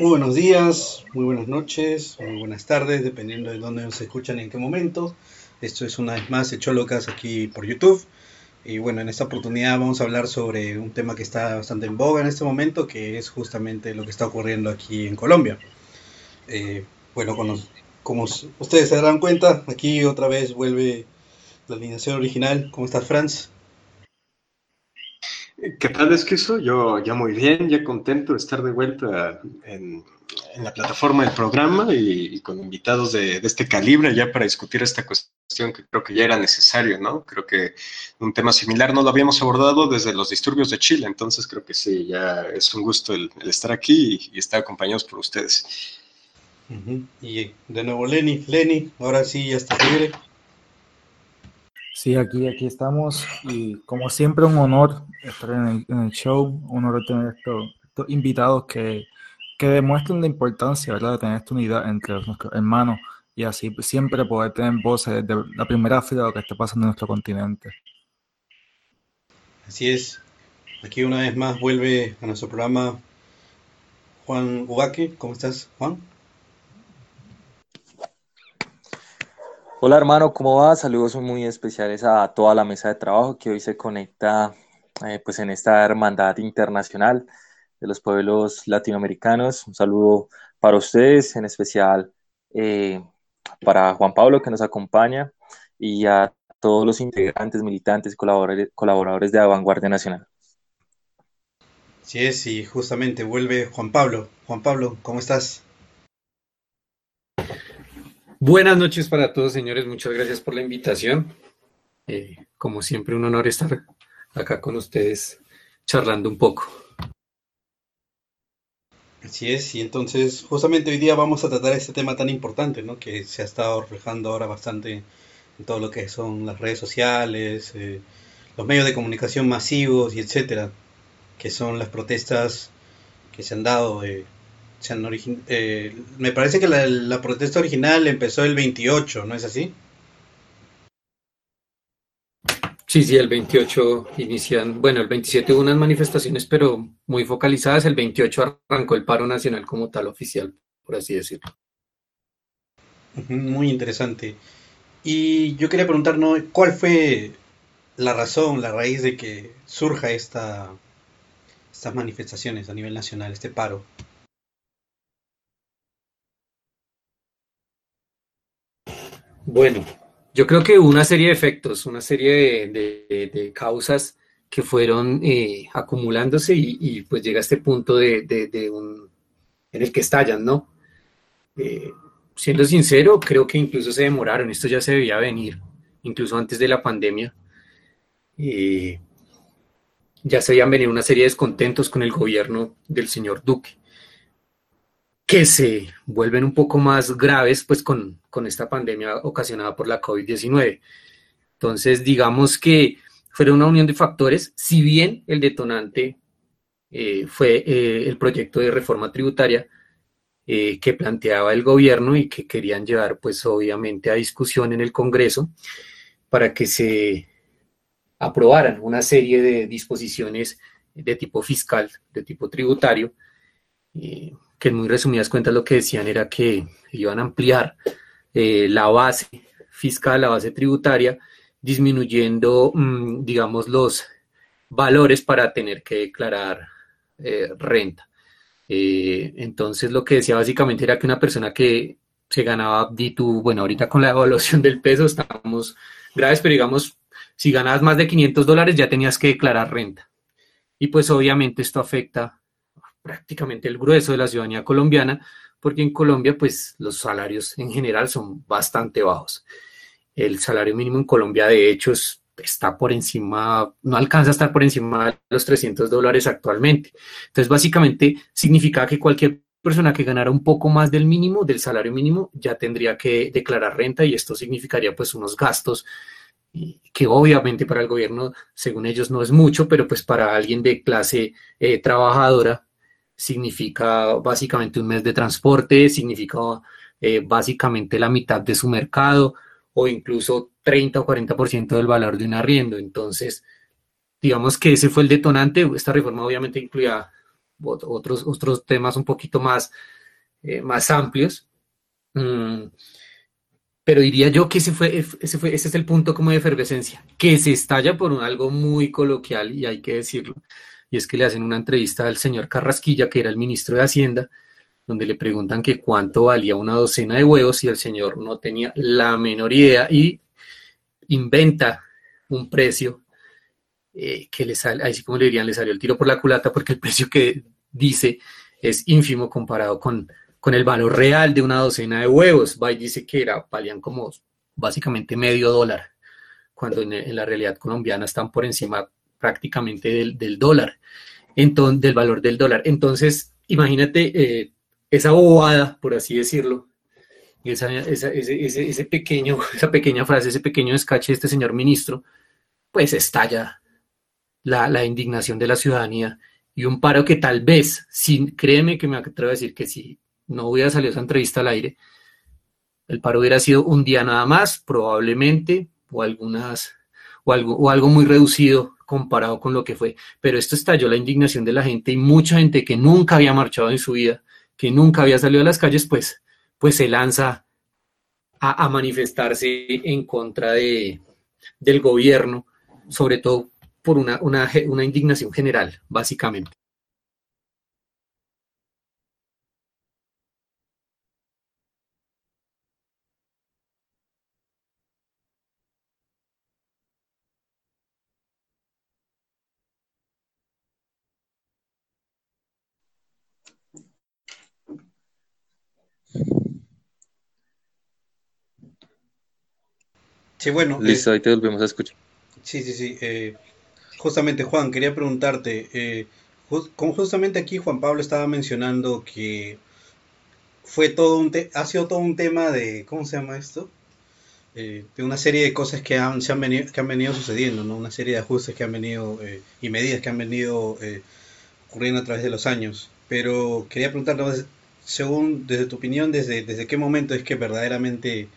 Muy buenos días, muy buenas noches, muy buenas tardes, dependiendo de dónde nos escuchan y en qué momento. Esto es una vez más Echolocas aquí por YouTube. Y bueno, en esta oportunidad vamos a hablar sobre un tema que está bastante en boga en este momento, que es justamente lo que está ocurriendo aquí en Colombia. Eh, bueno, como, como ustedes se darán cuenta, aquí otra vez vuelve la alineación original. ¿Cómo estás, Franz? ¿Qué tal es que eso? Yo ya muy bien, ya contento de estar de vuelta en, la plataforma del programa y, con invitados de, este calibre ya para discutir esta cuestión que creo que ya era necesario, ¿no? Creo que un tema similar no lo habíamos abordado desde los disturbios de Chile, entonces creo que sí, ya es un gusto el, estar aquí y, estar acompañados por ustedes. Y de nuevo Lenny, Lenny, ahora sí ya está libre. Sí, aquí, aquí estamos y como siempre un honor estar en el, en el show, un honor tener estos, invitados que, que, demuestran la importancia ¿verdad? de tener esta unidad entre nuestros hermanos y así siempre poder tener voces de la primera fila de lo que está pasando en nuestro continente. Así es, aquí una vez más vuelve a nuestro programa Juan Ubaque, ¿cómo estás Juan? Hola hermano, ¿cómo va? Saludos muy especiales a toda la mesa de trabajo que hoy se conecta eh, pues en esta hermandad internacional de los pueblos latinoamericanos. Un saludo para ustedes, en especial eh, para Juan Pablo que nos acompaña y a todos los integrantes, militantes, colaboradores, colaboradores de la Vanguardia Nacional. Sí es, y justamente vuelve Juan Pablo. Juan Pablo, ¿cómo estás? Buenas noches para todos, señores. Muchas gracias por la invitación. Eh, como siempre, un honor estar acá con ustedes charlando un poco. Así es, y entonces justamente hoy día vamos a tratar este tema tan importante, ¿no? Que se ha estado reflejando ahora bastante en todo lo que son las redes sociales, eh, los medios de comunicación masivos y etcétera, que son las protestas que se han dado. Eh, se han eh, me parece que la, la, protesta original empezó el 28, ¿no es así? Sí, sí, el 28 inician, bueno, el 27 hubo unas manifestaciones, pero muy focalizadas, el 28 arrancó el paro nacional como tal oficial, por así decirlo. Muy interesante. Y yo quería preguntar, ¿no? ¿cuál fue la razón, la raíz de que surja esta, estas manifestaciones a nivel nacional, este paro? Bueno, yo creo que una serie de efectos, una serie de, causas que fueron eh, acumulándose y, pues llega a este punto de, de, un en el que estallan, ¿no? Eh, siendo sincero, creo que incluso se demoraron, esto ya se debía venir, incluso antes de la pandemia. Eh, ya se habían venido una serie de descontentos con el gobierno del señor Duque que se vuelven un poco más graves pues con, con esta pandemia ocasionada por la COVID-19. Entonces, digamos que fue una unión de factores, si bien el detonante eh, fue eh, el proyecto de reforma tributaria eh, que planteaba el gobierno y que querían llevar pues obviamente a discusión en el Congreso para que se aprobaran una serie de disposiciones de tipo fiscal, de tipo tributario, que en muy resumidas cuentas lo que decían era que iban a ampliar eh, la base fiscal, la base tributaria, disminuyendo, mmm, digamos, los valores para tener que declarar eh, renta. Eh, entonces lo que decía básicamente era que una persona que se ganaba, di bueno, ahorita con la evaluación del peso estamos graves, pero digamos, si ganabas más de 500 dólares ya tenías que declarar renta. Y pues obviamente esto afecta prácticamente el grueso de la ciudadanía colombiana, porque en Colombia pues los salarios en general son bastante bajos. El salario mínimo en Colombia de hecho está por encima, no alcanza a estar por encima de los 300 dólares actualmente. Entonces básicamente significa que cualquier persona que ganara un poco más del mínimo, del salario mínimo, ya tendría que declarar renta y esto significaría pues unos gastos que obviamente para el gobierno, según ellos, no es mucho, pero pues para alguien de clase eh, trabajadora significa básicamente un mes de transporte, significa eh, básicamente la mitad de su mercado o incluso 30 o 40% del valor de un arriendo. Entonces, digamos que ese fue el detonante. Esta reforma obviamente incluía otros, otros temas un poquito más, eh, más amplios. Mm, pero diría yo que ese fue, ese fue, ese es el punto como de efervescencia, que se estalla por un algo muy coloquial y hay que decirlo, y es que le hacen una entrevista al señor Carrasquilla, que era el ministro de Hacienda, donde le preguntan que cuánto valía una docena de huevos y el señor no tenía la menor idea y inventa un precio eh, que le sale, ahí sí como le dirían, le salió el tiro por la culata porque el precio que dice es ínfimo comparado con, con el valor real de una docena de huevos. Bay dice que era, valían como básicamente medio dólar, cuando en, la realidad colombiana están por encima prácticamente del, dólar, entonces, del valor del dólar. Entonces, imagínate eh, esa bobada, por así decirlo, esa, ese, pequeño, esa pequeña frase, ese pequeño escache de este señor ministro, pues estalla la, la indignación de la ciudadanía y un paro que tal vez, sin, créeme que me atrevo a decir que si no hubiera salido esa entrevista al aire, el paro hubiera sido un día nada más, probablemente, o algunas, o algo, o algo muy reducido comparado con lo que fue. Pero esto estalló la indignación de la gente y mucha gente que nunca había marchado en su vida, que nunca había salido a las calles, pues, pues se lanza a, manifestarse en contra de, del gobierno, sobre todo por una, una, una indignación general, básicamente. Sí, bueno. Listo, eh, ahí te volvemos a escuchar. Sí, sí, sí. Eh, justamente, Juan, quería preguntarte, eh, justamente aquí Juan Pablo estaba mencionando que fue todo un ha sido todo un tema de, ¿cómo se llama esto? de una serie de cosas que han, se han, venido, que han venido sucediendo, ¿no? Una serie de ajustes que han venido y medidas que han venido ocurriendo a través de los años. Pero quería preguntarte, según, desde tu opinión, desde, desde qué momento es que verdaderamente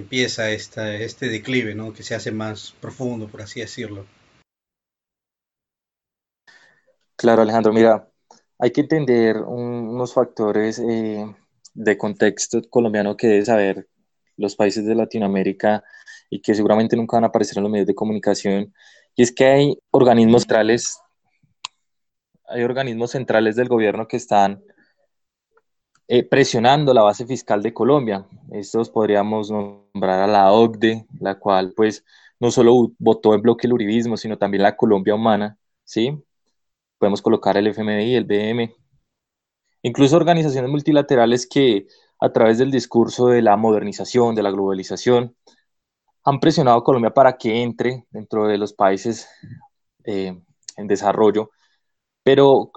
empieza esta, este declive, ¿no? que se hace más profundo, por así decirlo. Claro, Alejandro, mira, hay que entender unos factores eh, de contexto colombiano que debe saber los países de Latinoamérica y que seguramente nunca van a aparecer en los medios de comunicación, y es que hay organismos centrales, hay organismos centrales del gobierno que están eh, presionando la base fiscal de Colombia. Estos podríamos nombrar a la OCDE, la cual pues no solo votó en bloque el uribismo, sino también la Colombia humana, ¿sí? Podemos colocar el FMI, el BM, incluso organizaciones multilaterales que a través del discurso de la modernización, de la globalización, han presionado a Colombia para que entre dentro de los países eh, en desarrollo pero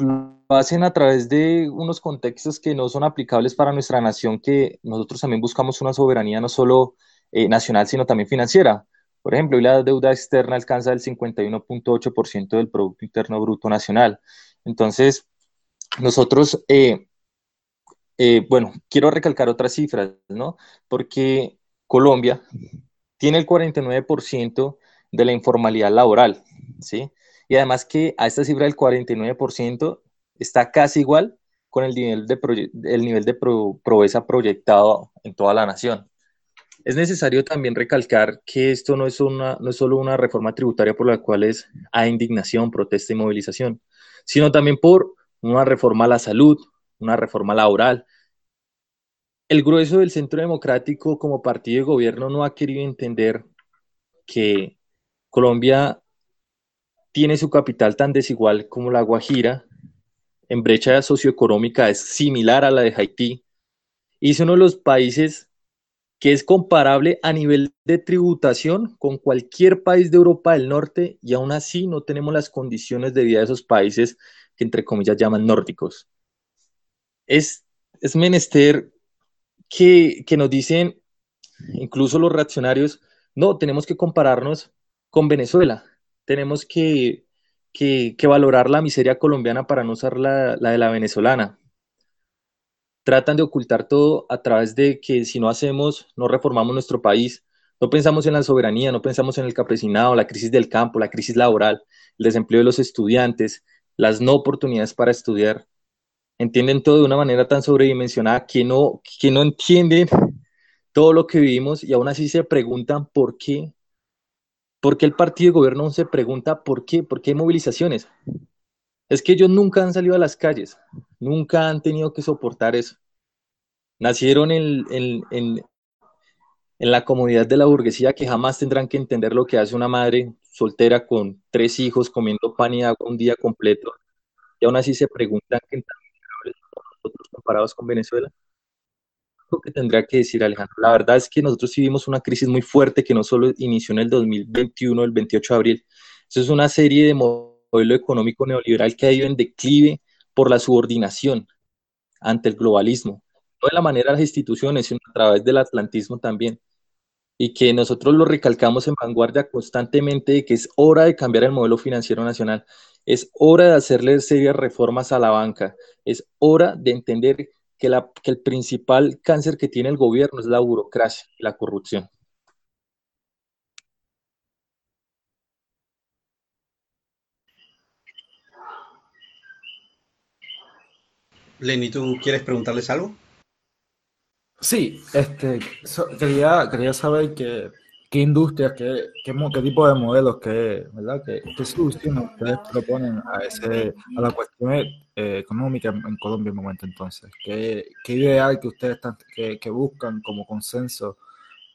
hacen a través de unos contextos que no son aplicables para nuestra nación, que nosotros también buscamos una soberanía no solo eh, nacional, sino también financiera. Por ejemplo, hoy la deuda externa alcanza el 51.8% del Producto Interno Bruto Nacional. Entonces, nosotros, eh, eh, bueno, quiero recalcar otras cifras, ¿no? Porque Colombia tiene el 49% de la informalidad laboral, ¿sí? Y además que a esta cifra del 49% está casi igual con el nivel de, el nivel de proeza proyectado en toda la nación. Es necesario también recalcar que esto no es, una, no es solo una reforma tributaria por la cual es, hay indignación, protesta y movilización, sino también por una reforma a la salud, una reforma laboral. El grueso del Centro Democrático como partido de gobierno no ha querido entender que Colombia tiene su capital tan desigual como la Guajira, en brecha socioeconómica es similar a la de Haití, y es uno de los países que es comparable a nivel de tributación con cualquier país de Europa del Norte y aún así no tenemos las condiciones de vida de esos países que entre comillas llaman nórdicos. Es, es menester que, que nos dicen, incluso los reaccionarios, no, tenemos que compararnos con Venezuela, tenemos que, que, valorar la miseria colombiana para no usar la, la de la venezolana tratan de ocultar todo a través de que si no hacemos, no reformamos nuestro país, no pensamos en la soberanía, no pensamos en el campesinado, la crisis del campo, la crisis laboral, el desempleo de los estudiantes, las no oportunidades para estudiar. Entienden todo de una manera tan sobredimensionada que no, que no entienden todo lo que vivimos y aún así se preguntan por qué. ¿Por qué el partido de gobierno se pregunta por qué? ¿Por qué hay movilizaciones? Es que ellos nunca han salido a las calles, nunca han tenido que soportar eso. Nacieron en, en, la comunidad de la burguesía que jamás tendrán que entender lo que hace una madre soltera con tres hijos comiendo pan y agua un día completo. Y aún así se preguntan qué tan nosotros comparados con Venezuela. Lo que tendría que decir Alejandro, la verdad es que nosotros vivimos una crisis muy fuerte que no solo inició en el 2021, el 28 de abril. Eso es una serie de modelo económico neoliberal que ha ido en declive por la subordinación ante el globalismo, no de la manera de las instituciones, sino a través del atlantismo también. Y que nosotros lo recalcamos en vanguardia constantemente de que es hora de cambiar el modelo financiero nacional, es hora de hacerle serias reformas a la banca, es hora de entender que, la, que el principal cáncer que tiene el gobierno es la burocracia y la corrupción. Lenny, ¿tú quieres preguntarles algo? Sí, este, quería, quería saber qué, qué industrias, qué, qué, qué, tipo de modelos, qué, ¿verdad? qué, qué soluciones ustedes proponen a, ese, a la cuestión eh, económica en, Colombia en momento entonces. ¿Qué, qué ideal que ustedes están, que, que, buscan como consenso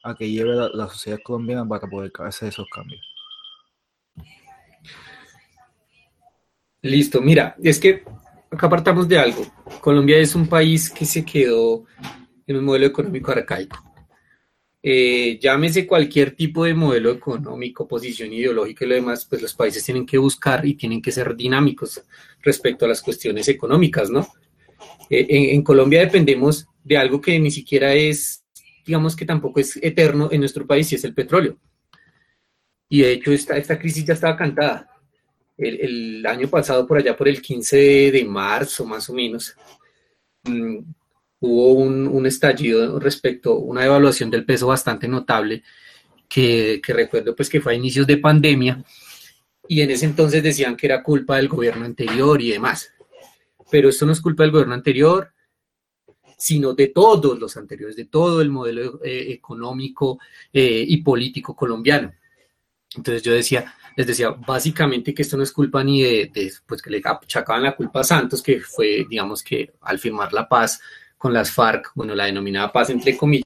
a que lleve la, la sociedad colombiana para poder hacer esos cambios? Listo, mira, es que acá partamos de algo. Colombia es un país que se quedó en un modelo económico arcaico. Eh, llámese cualquier tipo de modelo económico, posición ideológica y lo demás, pues los países tienen que buscar y tienen que ser dinámicos respecto a las cuestiones económicas, ¿no? Eh, en, Colombia dependemos de algo que ni siquiera es, digamos que tampoco es eterno en nuestro país, y es el petróleo. Y de hecho esta, esta crisis ya estaba cantada el, año pasado, por allá por el 15 de, marzo más o menos, mm, hubo un, estallido respecto a una evaluación del peso bastante notable, que, recuerdo pues que fue a inicios de pandemia, y en ese entonces decían que era culpa del gobierno anterior y demás. Pero esto no es culpa del gobierno anterior, sino de todos los anteriores, de todo el modelo eh, económico eh, y político colombiano. Entonces yo decía, les decía básicamente que esto no es culpa ni de, pues que le achacaban la culpa a Santos, que fue, digamos que al firmar la paz con las FARC, bueno, la denominada paz entre comillas,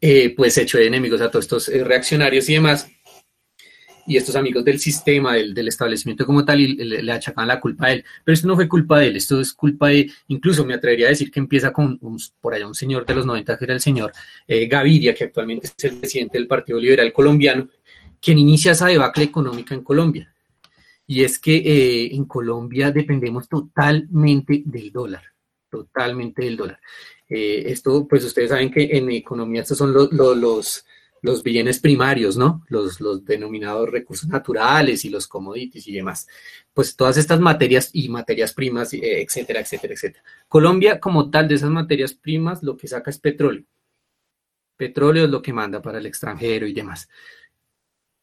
eh, pues echó de enemigos a todos estos eh, reaccionarios y demás, y estos amigos del sistema, del, establecimiento como tal, y le, achacaban la culpa a él. Pero esto no fue culpa de él, esto es culpa de, incluso me atrevería a decir que empieza con por allá un señor de los 90, que era el señor eh, Gaviria, que actualmente es el presidente del Partido Liberal Colombiano, quien inicia esa debacle económica en Colombia. Y es que eh, en Colombia dependemos totalmente del dólar, totalmente del dólar. Eh, esto, pues ustedes saben que en economía estos son los, los, los bienes primarios, ¿no? Los, los denominados recursos naturales y los commodities y demás. Pues todas estas materias y materias primas, eh, etcétera, etcétera, etcétera. Colombia, como tal, de esas materias primas, lo que saca es petróleo. Petróleo es lo que manda para el extranjero y demás.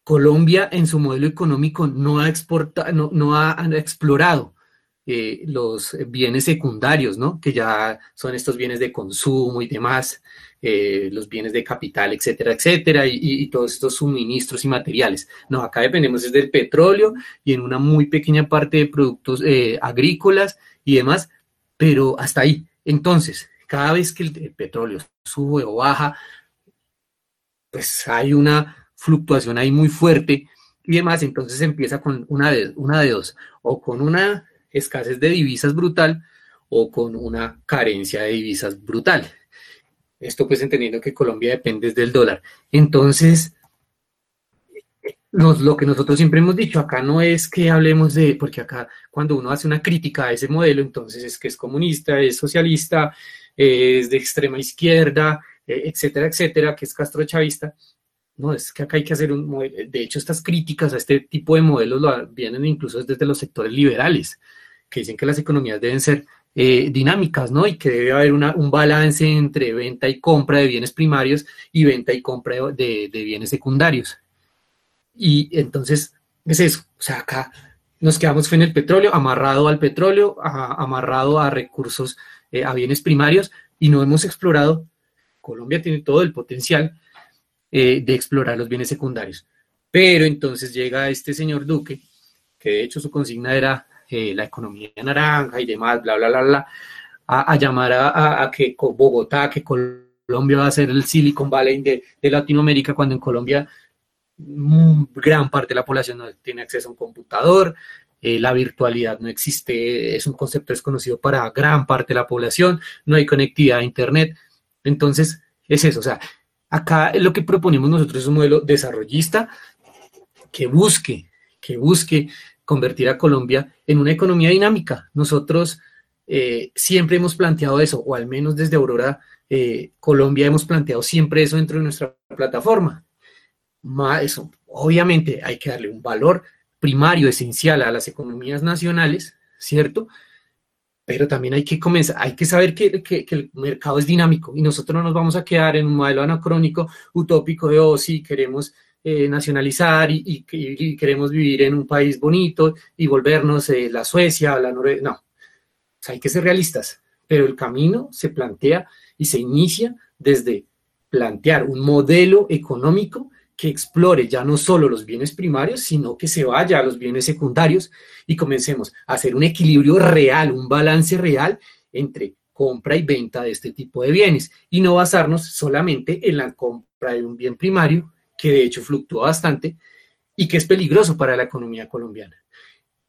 Colombia en su modelo económico no ha, exportado, no, no ha, explorado eh, los bienes secundarios, ¿no? Que ya son estos bienes de consumo y demás, eh, los bienes de capital, etcétera, etcétera, y, todos estos suministros y materiales. No, acá dependemos del petróleo y en una muy pequeña parte de productos eh, agrícolas y demás, pero hasta ahí. Entonces, cada vez que el, petróleo sube o baja, pues hay una fluctuación ahí muy fuerte y demás, entonces empieza con una de, una de dos, o con una escasez de divisas brutal o con una carencia de divisas brutal. Esto pues entendiendo que Colombia depende del dólar. Entonces, lo que nosotros siempre hemos dicho, acá no es que hablemos de, porque acá cuando uno hace una crítica a ese modelo, entonces es que es comunista, es socialista, es de extrema izquierda, eh, etcétera, etcétera, que es castrochavista. No, es que acá hay que hacer un. De hecho, estas críticas a este tipo de modelos lo vienen incluso desde los sectores liberales, que dicen que las economías deben ser eh, dinámicas, ¿no? Y que debe haber un balance entre venta y compra de bienes primarios y venta y compra de, de bienes secundarios. Y entonces es eso, o sea, acá nos quedamos en el petróleo, amarrado al petróleo, amarrado a recursos, eh, a bienes primarios, y no hemos explorado, Colombia tiene todo el potencial eh, de explorar los bienes secundarios. Pero entonces llega este señor Duque, que de hecho su consigna era eh, la economía naranja y demás, bla, bla, bla, bla, a, llamar a, que Bogotá, que Colombia va a ser el Silicon Valley de, de Latinoamérica, cuando en Colombia gran parte de la población no tiene acceso a un computador, eh, la virtualidad no existe, es un concepto desconocido para gran parte de la población, no hay conectividad a Internet. Entonces, es eso, o sea, acá lo que proponemos nosotros es un modelo desarrollista que busque, que busque convertir a Colombia en una economía dinámica. Nosotros eh, siempre hemos planteado eso, o al menos desde Aurora, eh, Colombia hemos planteado siempre eso dentro de nuestra plataforma eso, obviamente hay que darle un valor primario, esencial a las economías nacionales, ¿cierto? Pero también hay que comenzar, hay que saber que, el mercado es dinámico y nosotros no nos vamos a quedar en un modelo anacrónico, utópico de, oh, sí, queremos eh, nacionalizar y, queremos vivir en un país bonito y volvernos eh, la Suecia, la Noruega, no. hay que ser realistas, pero el camino se plantea y se inicia desde plantear un modelo económico que explore ya no solo los bienes primarios, sino que se vaya a los bienes secundarios y comencemos a hacer un equilibrio real, un balance real entre compra y venta de este tipo de bienes y no basarnos solamente en la compra de un bien primario, que de hecho fluctúa bastante y que es peligroso para la economía colombiana.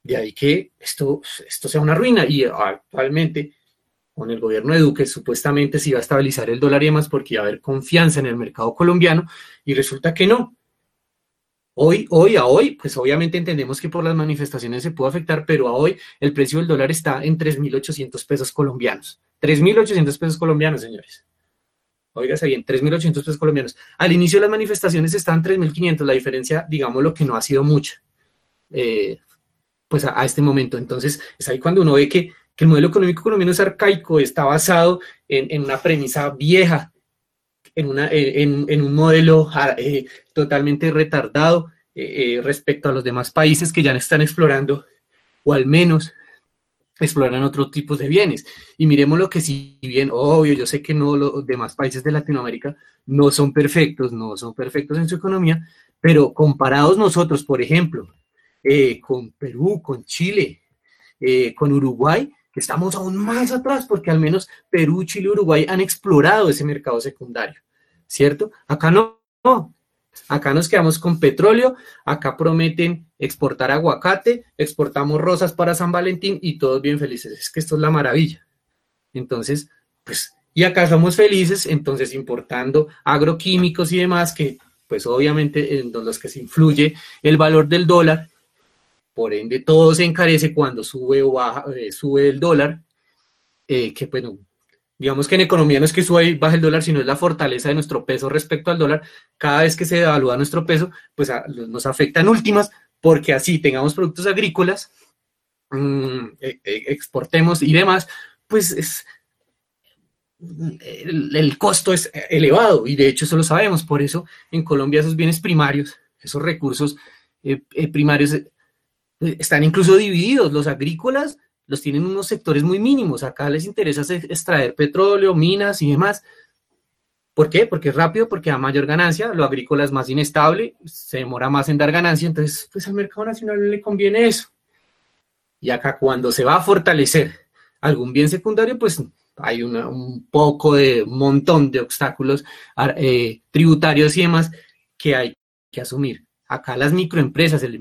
De ahí que esto, esto sea una ruina y actualmente con el gobierno de Duque supuestamente se iba a estabilizar el dólar y demás porque iba a haber confianza en el mercado colombiano y resulta que no. Hoy, hoy a hoy, pues obviamente entendemos que por las manifestaciones se puede afectar, pero a hoy el precio del dólar está en 3.800 pesos colombianos. 3.800 pesos colombianos, señores. Óigase bien, 3.800 pesos colombianos. Al inicio de las manifestaciones estaban 3.500, la diferencia, digamos, lo que no ha sido mucha, eh, pues a, este momento. Entonces, es ahí cuando uno ve que que el modelo económico colombiano es arcaico, está basado en, una premisa vieja, en, una, en, un modelo ah, eh, totalmente retardado eh, eh, respecto a los demás países que ya están explorando, o al menos exploran otros tipos de bienes. Y miremos lo que si bien, obvio, yo sé que no los demás países de Latinoamérica no son perfectos, no son perfectos en su economía, pero comparados nosotros, por ejemplo, con Perú, con Chile, con Uruguay, estamos aún más atrás porque al menos Perú, Chile y Uruguay han explorado ese mercado secundario, ¿cierto? Acá no. Acá nos quedamos con petróleo, acá prometen exportar aguacate, exportamos rosas para San Valentín y todos bien felices. Es que esto es la maravilla. Entonces, pues, y acá somos felices, entonces importando agroquímicos y demás que, pues obviamente en los que se influye el valor del dólar por ende todo se encarece cuando sube o baja, eh, sube el dólar, eh, que bueno, digamos que en economía no es que suba y baje el dólar, sino es la fortaleza de nuestro peso respecto al dólar. Cada vez que se devalúa nuestro peso, pues nos afecta en últimas, porque así tengamos productos agrícolas, mm, e, e, exportemos y demás, pues es, el, costo es elevado y de hecho eso lo sabemos. Por eso en Colombia esos bienes primarios, esos recursos eh, primarios están incluso divididos. Los agrícolas los tienen unos sectores muy mínimos. Acá les interesa extraer petróleo, minas y demás. ¿Por qué? Porque es rápido, porque da mayor ganancia. Lo agrícola es más inestable, se demora más en dar ganancia. Entonces, pues al mercado nacional le conviene eso. Y acá cuando se va a fortalecer algún bien secundario, pues hay un poco de montón de obstáculos eh, tributarios y demás que hay que asumir. Acá las microempresas, el,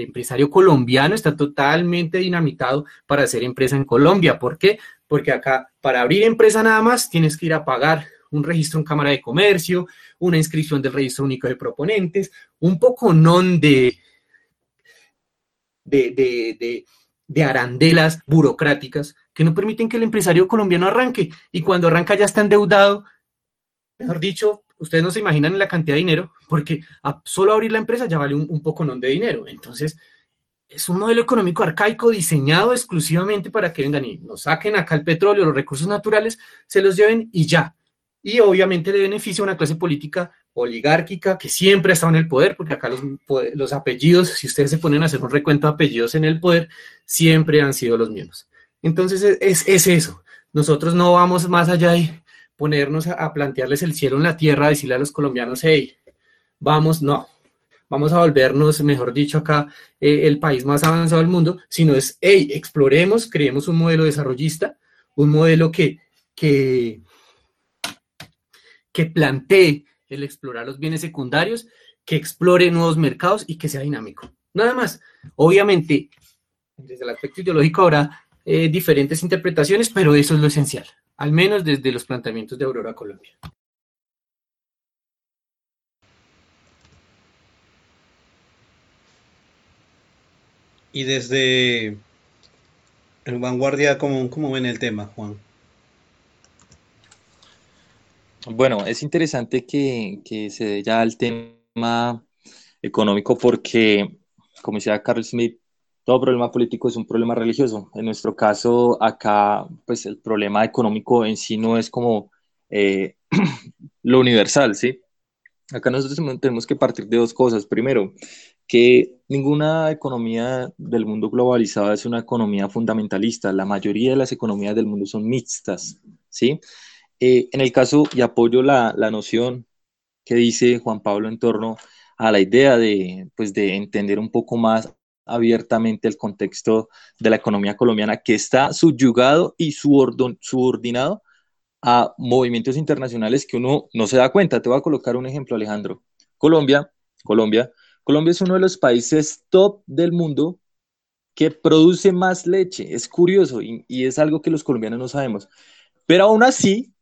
empresario colombiano está totalmente dinamitado para hacer empresa en Colombia. ¿Por qué? Porque acá para abrir empresa nada más tienes que ir a pagar un registro en Cámara de Comercio, una inscripción del registro único de proponentes, un poco non de, de arandelas burocráticas que no permiten que el empresario colombiano arranque. Y cuando arranca ya está endeudado, mejor dicho, ustedes no se imaginan la cantidad de dinero, porque solo abrir la empresa ya vale un, poco non de dinero. Entonces, es un modelo económico arcaico diseñado exclusivamente para que vengan y nos saquen acá el petróleo, los recursos naturales, se los lleven y ya. Y obviamente le beneficia a una clase política oligárquica que siempre ha estado en el poder, porque acá los, los apellidos, si ustedes se ponen a hacer un recuento de apellidos en el poder, siempre han sido los mismos. Entonces es, es eso. Nosotros no vamos más allá de ponernos a, plantearles el cielo en la tierra, decirle a los colombianos, hey, vamos, no, vamos a volvernos, mejor dicho, acá eh, el país más avanzado del mundo, sino es, hey, exploremos, creemos un modelo desarrollista, un modelo que, que, que plantee el explorar los bienes secundarios, que explore nuevos mercados y que sea dinámico. Nada más. Obviamente, desde el aspecto ideológico habrá eh, diferentes interpretaciones, pero eso es lo esencial al menos desde los planteamientos de Aurora Colombia. Y desde el Vanguardia, ¿cómo, cómo ven el tema, Juan? Bueno, es interesante que, que se dé ya el tema económico porque, como decía Carl Smith, todo problema político es un problema religioso. En nuestro caso, acá, pues el problema económico en sí no es como eh, lo universal, ¿sí? Acá nosotros tenemos que partir de dos cosas. Primero, que ninguna economía del mundo globalizado es una economía fundamentalista. La mayoría de las economías del mundo son mixtas, ¿sí? Eh, en el caso, y apoyo la, la noción que dice Juan Pablo en torno a la idea de, pues, de entender un poco más abiertamente el contexto de la economía colombiana que está subyugado y subordinado a movimientos internacionales que uno no se da cuenta. Te voy a colocar un ejemplo, Alejandro. Colombia, Colombia, Colombia es uno de los países top del mundo que produce más leche. Es curioso y, es algo que los colombianos no sabemos. Pero aún así,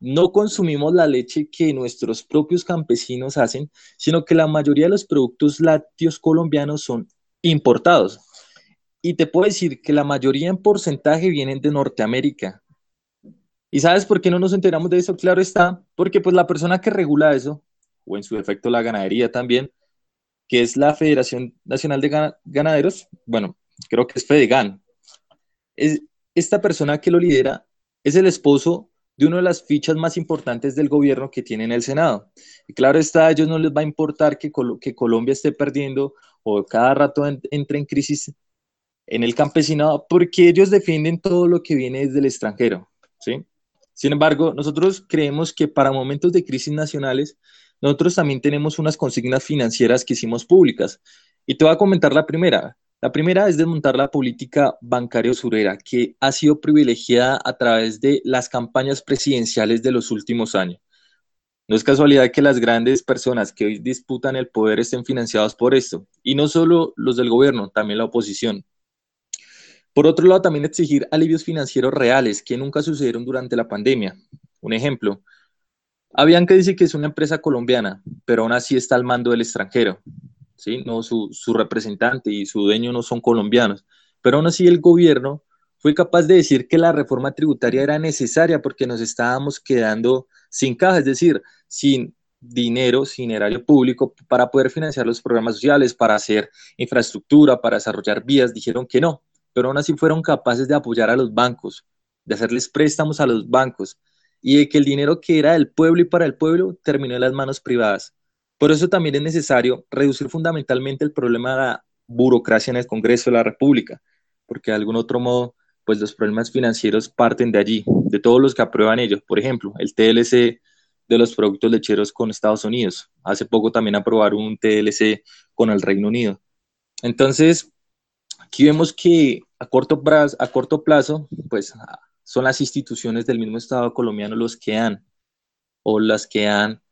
no consumimos la leche que nuestros propios campesinos hacen, sino que la mayoría de los productos lácteos colombianos son importados. Y te puedo decir que la mayoría en porcentaje vienen de Norteamérica. ¿Y sabes por qué no nos enteramos de eso? Claro está, porque pues la persona que regula eso, o en su defecto la ganadería también, que es la Federación Nacional de Ganaderos, bueno, creo que es Fedegan, es, esta persona que lo lidera es el esposo de una de las fichas más importantes del gobierno que tiene en el Senado. Y claro está, a ellos no les va a importar que, que Colombia esté perdiendo o cada rato entre en crisis en el campesinado porque ellos defienden todo lo que viene desde el extranjero, ¿sí? Sin embargo, nosotros creemos que para momentos de crisis nacionales, nosotros también tenemos unas consignas financieras que hicimos públicas. Y te voy a comentar la primera. La primera es desmontar la política bancaria usurera, que ha sido privilegiada a través de las campañas presidenciales de los últimos años. No es casualidad que las grandes personas que hoy disputan el poder estén financiados por esto, y no solo los del gobierno, también la oposición. Por otro lado, también exigir alivios financieros reales que nunca sucedieron durante la pandemia. Un ejemplo, Avianca dice que es una empresa colombiana, pero aún así está al mando del extranjero. ¿sí? No, su, su representante y su dueño no son colombianos, pero aún así el gobierno fue capaz de decir que la reforma tributaria era necesaria porque nos estábamos quedando sin caja, es decir, sin dinero, sin erario público para poder financiar los programas sociales, para hacer infraestructura, para desarrollar vías, dijeron que no, pero aún así fueron capaces de apoyar a los bancos, de hacerles préstamos a los bancos y de que el dinero que era del pueblo y para el pueblo terminó en las manos privadas. Por eso también es necesario reducir fundamentalmente el problema de la burocracia en el Congreso de la República, porque de algún otro modo pues los problemas financieros parten de allí, de todos los que aprueban ellos. Por ejemplo, el TLC de los productos lecheros con Estados Unidos. Hace poco también aprobaron un TLC con el Reino Unido. Entonces, aquí vemos que a corto plazo, a corto plazo pues son las instituciones del mismo Estado colombiano los que han o las que han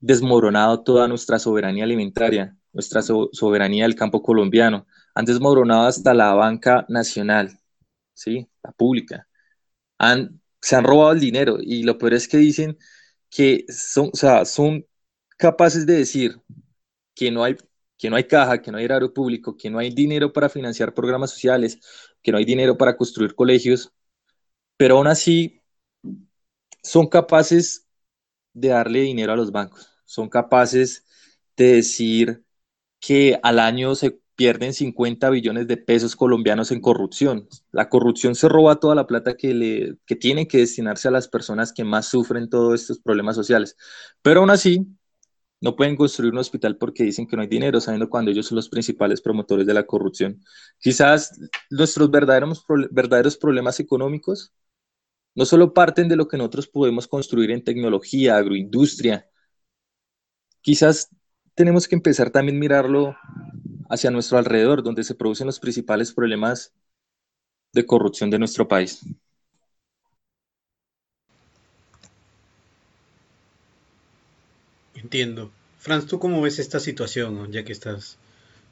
desmoronado toda nuestra soberanía alimentaria, nuestra soberanía del campo colombiano. Han desmoronado hasta la banca nacional, ¿sí? La pública. Han, se han robado el dinero y lo peor es que dicen que son, o sea, son capaces de decir que no hay que no hay caja, que no hay erario público, que no hay dinero para financiar programas sociales, que no hay dinero para construir colegios, pero aún así son capaces de darle dinero a los bancos, son capaces de decir que al año se pierden 50 billones de pesos colombianos en corrupción. La corrupción se roba toda la plata que, le, que tiene que destinarse a las personas que más sufren todos estos problemas sociales. Pero aún así, no pueden construir un hospital porque dicen que no hay dinero, sabiendo cuando ellos son los principales promotores de la corrupción. Quizás nuestros verdaderos, verdaderos problemas económicos no solo parten de lo que nosotros podemos construir en tecnología, agroindustria. Quizás tenemos que empezar también a mirarlo hacia nuestro alrededor, donde se producen los principales problemas de corrupción de nuestro país. Entiendo. Franz, ¿tú cómo ves esta situación, ya que estás,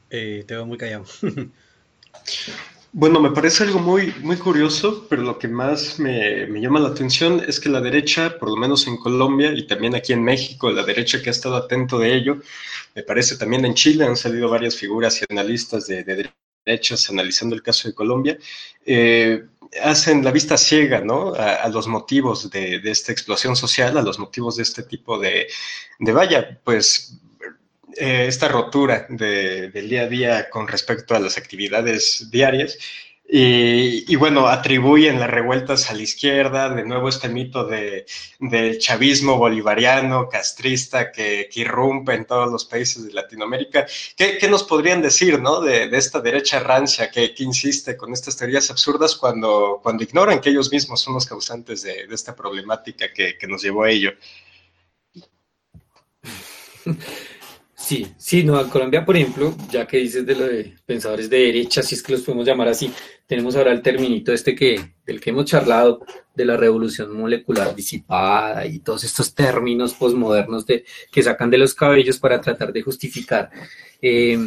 eh, te veo muy callado? Bueno, me parece algo muy, muy curioso, pero lo que más me, me, llama la atención es que la derecha, por lo menos en Colombia y también aquí en México, la derecha que ha estado atento de ello, me parece también en Chile han salido varias figuras y analistas de, de derechas analizando el caso de Colombia, eh, hacen la vista ciega ¿no? a, los motivos de, de, esta explosión social, a los motivos de este tipo de, de vaya, pues eh, esta rotura del día a día con respecto a las actividades diarias. Y, bueno, atribuyen las revueltas a la izquierda, de nuevo este mito de, del chavismo bolivariano, castrista, que, irrumpe en todos los países de Latinoamérica. ¿Qué, qué nos podrían decir ¿no? de, de esta derecha rancia que, que, insiste con estas teorías absurdas cuando, cuando ignoran que ellos mismos son los causantes de, de esta problemática que, que nos llevó a ello? Sí, sí, en Colombia, por ejemplo, ya que dices de lo de pensadores de derecha, si es que los podemos llamar así, tenemos ahora el terminito este que, del que hemos charlado, de la revolución molecular disipada y todos estos términos posmodernos de, que sacan de los cabellos para tratar de justificar eh,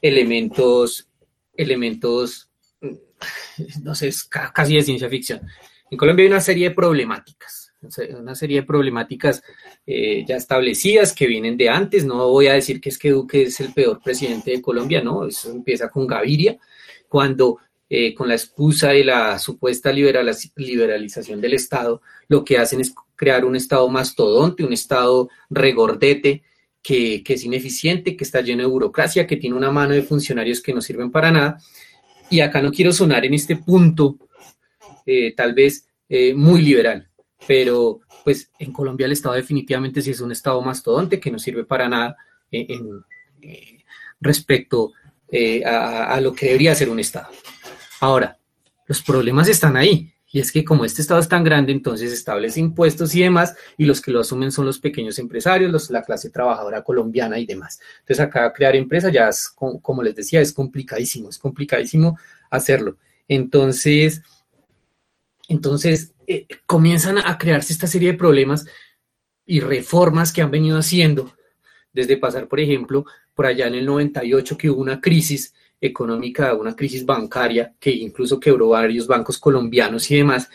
elementos, elementos, mm, no sé, casi de ciencia ficción. En Colombia hay una serie de problemáticas una serie de problemáticas eh, ya establecidas que vienen de antes. No voy a decir que es que Duque es el peor presidente de Colombia, no, eso empieza con Gaviria, cuando eh, con la excusa de la supuesta liberalización del Estado, lo que hacen es crear un Estado mastodonte, un Estado regordete, que, es ineficiente, que está lleno de burocracia, que tiene una mano de funcionarios que no sirven para nada. Y acá no quiero sonar en este punto, eh, tal vez muy liberal, pero pues en Colombia el Estado definitivamente sí es un Estado mastodonte que no sirve para nada en, eh, respecto eh, a, lo que debería ser un Estado. Ahora, los problemas están ahí. Y es que como este Estado es tan grande, entonces establece impuestos y demás, y los que lo asumen son los pequeños empresarios, la clase trabajadora colombiana y demás. Entonces acá crear empresa ya es, como les decía, es complicadísimo, es complicadísimo hacerlo. Entonces, entonces, eh, comienzan a crearse esta serie de problemas y reformas que han venido haciendo, desde pasar, por ejemplo, por allá en el 98 que hubo una crisis económica, una crisis bancaria que incluso quebró varios bancos colombianos y demás,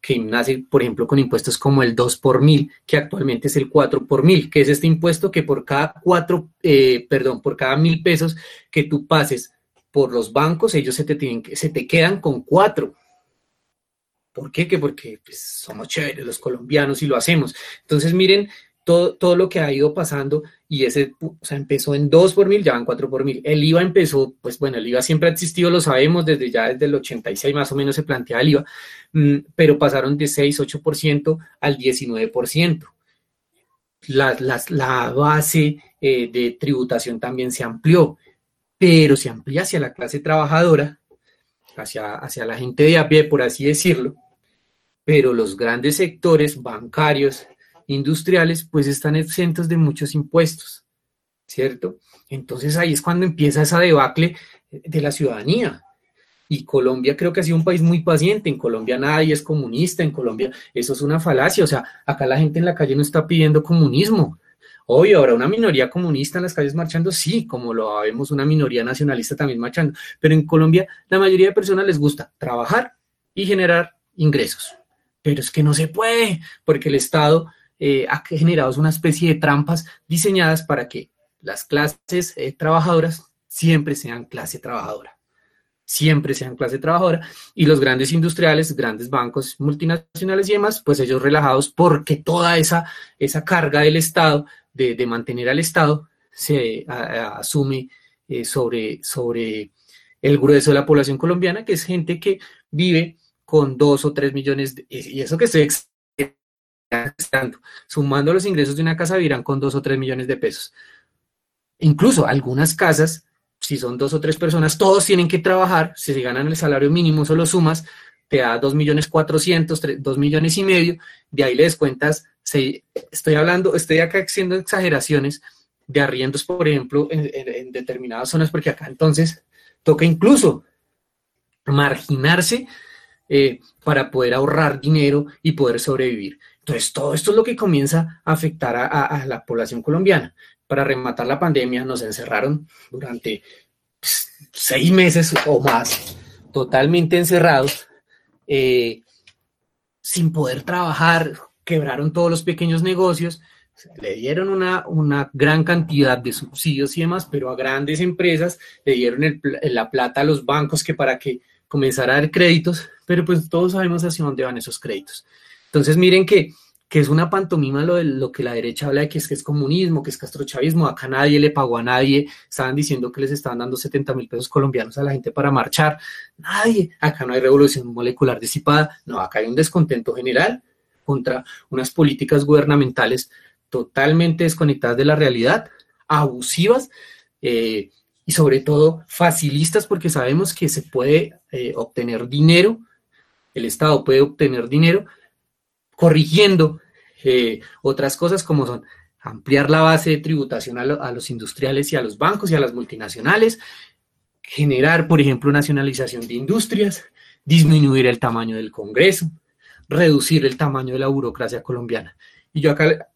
que nace, por ejemplo, con impuestos como el 2 por mil, que actualmente es el 4 por mil, que es este impuesto que por cada cuatro, eh, perdón, por cada mil pesos que tú pases por los bancos, ellos se te, tienen, se te quedan con cuatro. ¿Por qué? Que porque pues, somos chéveres los colombianos y lo hacemos. Entonces, miren todo, todo lo que ha ido pasando y ese, empezó en 2 por mil, ya van 4 por mil. El IVA empezó, pues bueno, el IVA siempre ha existido, lo sabemos, desde ya desde el 86 más o menos se plantea el IVA, mm, pero pasaron de 6, 8% al 19%. La, la, la base eh, de tributación también se amplió, pero se amplía hacia la clase trabajadora hacia, hacia la gente de a pie, por así decirlo, pero los grandes sectores bancarios, industriales, pues están exentos de muchos impuestos, ¿cierto? Entonces ahí es cuando empieza esa debacle de la ciudadanía. Y Colombia creo que ha sido un país muy paciente. En Colombia nadie es comunista, en Colombia eso es una falacia. O sea, acá la gente en la calle no está pidiendo comunismo. Hoy habrá una minoría comunista en las calles marchando, sí, como lo vemos una minoría nacionalista también marchando. Pero en Colombia la mayoría de personas les gusta trabajar y generar ingresos. Pero es que no se puede, porque el Estado eh, ha generado una especie de trampas diseñadas para que las clases eh, trabajadoras siempre sean clase trabajadora, siempre sean clase trabajadora, y los grandes industriales, grandes bancos multinacionales y demás, pues ellos relajados porque toda esa, esa carga del Estado, de, mantener al Estado, se asume eh, sobre, sobre el grueso de la población colombiana, que es gente que vive con dos o tres millones, y eso que estoy sumando los ingresos de una casa, vivirán con dos o tres millones de pesos. Incluso algunas casas, si son dos o tres personas, todos tienen que trabajar, si se ganan el salario mínimo, solo sumas, te da dos millones cuatrocientos, dos millones y medio, de ahí le descuentas, estoy hablando, estoy acá haciendo exageraciones de arriendos, por ejemplo, en, determinadas zonas, porque acá entonces toca incluso marginarse eh, para poder ahorrar dinero y poder sobrevivir. Entonces, todo esto es lo que comienza a afectar a la población colombiana para rematar la pandemia, nos encerraron durante pues, seis meses o más, totalmente encerrados, eh, sin poder trabajar, quebraron todos los pequeños negocios, le dieron una, una, gran cantidad de subsidios y demás, pero a grandes empresas le dieron la plata a los bancos que para que comenzara a dar créditos, pero pues todos sabemos hacia dónde van esos créditos. Entonces miren que que es una pantomima lo, de, lo que la derecha habla de que es que es comunismo, que es castrochavismo, acá nadie le pagó a nadie, estaban diciendo que les estaban dando 70 mil pesos colombianos a la gente para marchar, nadie, acá no hay revolución molecular disipada, no, acá hay un descontento general contra unas políticas gubernamentales totalmente desconectadas de la realidad, abusivas eh, y sobre todo facilistas porque sabemos que se puede eh, obtener dinero, el Estado puede obtener dinero corrigiendo eh, otras cosas como son ampliar la base de tributación a, los industriales y a los bancos y a las multinacionales, generar, por ejemplo, nacionalización de industrias, disminuir el tamaño del Congreso, reducir el tamaño de la burocracia colombiana. Y yo acá,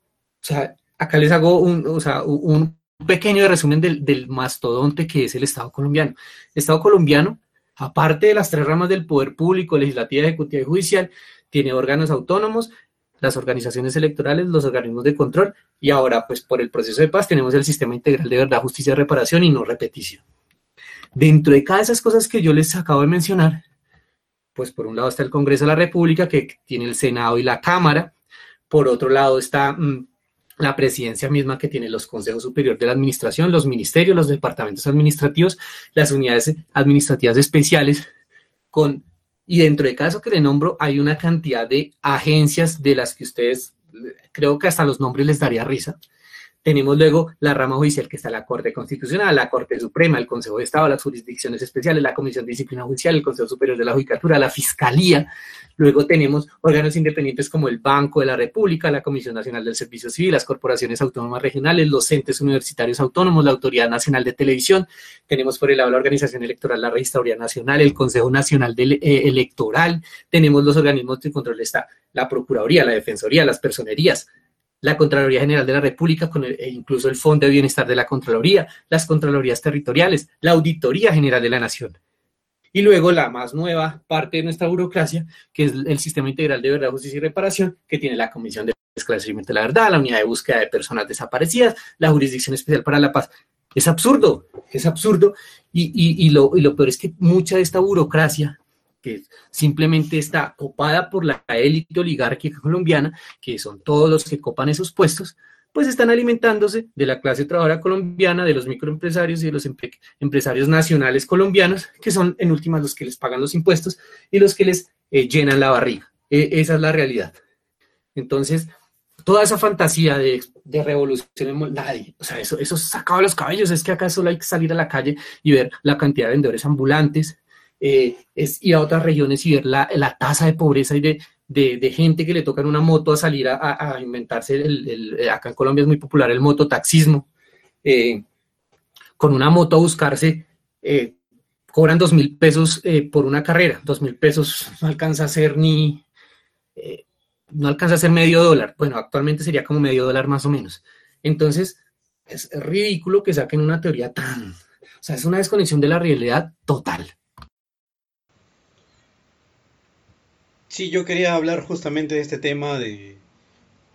acá les hago un, un pequeño resumen del, del, mastodonte que es el Estado colombiano. El Estado colombiano, aparte de las tres ramas del poder público, legislativa, ejecutiva y judicial, tiene órganos autónomos, las organizaciones electorales, los organismos de control y ahora pues por el proceso de paz tenemos el sistema integral de verdad, justicia, reparación y no repetición. Dentro de cada de esas cosas que yo les acabo de mencionar, pues por un lado está el Congreso de la República que tiene el Senado y la Cámara, por otro lado está mm, la presidencia misma que tiene los consejos superiores de la administración, los ministerios, los departamentos administrativos, las unidades administrativas especiales con y dentro de caso que le nombro, hay una cantidad de agencias de las que ustedes, creo que hasta los nombres les daría risa, tenemos luego la rama judicial que está la Corte Constitucional, la Corte Suprema, el Consejo de Estado, las jurisdicciones especiales, la Comisión de Disciplina Judicial, el Consejo Superior de la Judicatura, la Fiscalía. Luego tenemos órganos independientes como el Banco de la República, la Comisión Nacional del Servicio Civil, las corporaciones autónomas regionales, los entes universitarios autónomos, la Autoridad Nacional de Televisión. Tenemos por el lado la Organización Electoral, la Registraduría Nacional, el Consejo Nacional eh, Electoral. Tenemos los organismos de control, está la Procuraduría, la Defensoría, las personerías, la Contraloría General de la República, con e incluso el Fondo de Bienestar de la Contraloría, las Contralorías Territoriales, la Auditoría General de la Nación. Y luego la más nueva parte de nuestra burocracia, que es el Sistema Integral de Verdad, Justicia y Reparación, que tiene la Comisión de Esclarecimiento de la Verdad, la Unidad de Búsqueda de Personas Desaparecidas, la Jurisdicción Especial para la Paz. Es absurdo, es absurdo. Y, lo, y lo peor es que mucha de esta burocracia que simplemente está copada por la élite oligárquica colombiana, que son todos los que copan esos puestos, pues están alimentándose de la clase trabajadora colombiana, de los microempresarios y de los empresarios nacionales colombianos, que son en últimas los que les pagan los impuestos y los que les eh, llenan la barriga. E, esa es la realidad. Entonces, toda esa fantasía de, de revolución, nadie, o sea, eso, eso los cabellos, es que acá solo hay que salir a la calle y ver la cantidad de vendedores ambulantes, eh, es ir a otras regiones y ver la, tasa de pobreza y de, gente que le toca en una moto a salir a, inventarse, el, eh, acá en Colombia es muy popular el mototaxismo, eh, con una moto a buscarse cobran dos mil pesos por una carrera. Dos mil pesos no alcanza a ser ni, no alcanza a ser medio dólar. Bueno, actualmente sería como medio dólar más o menos. Entonces, es ridículo que saquen una teoría tan, o sea, es una desconexión de la realidad total. Sí, yo quería hablar justamente de este tema de,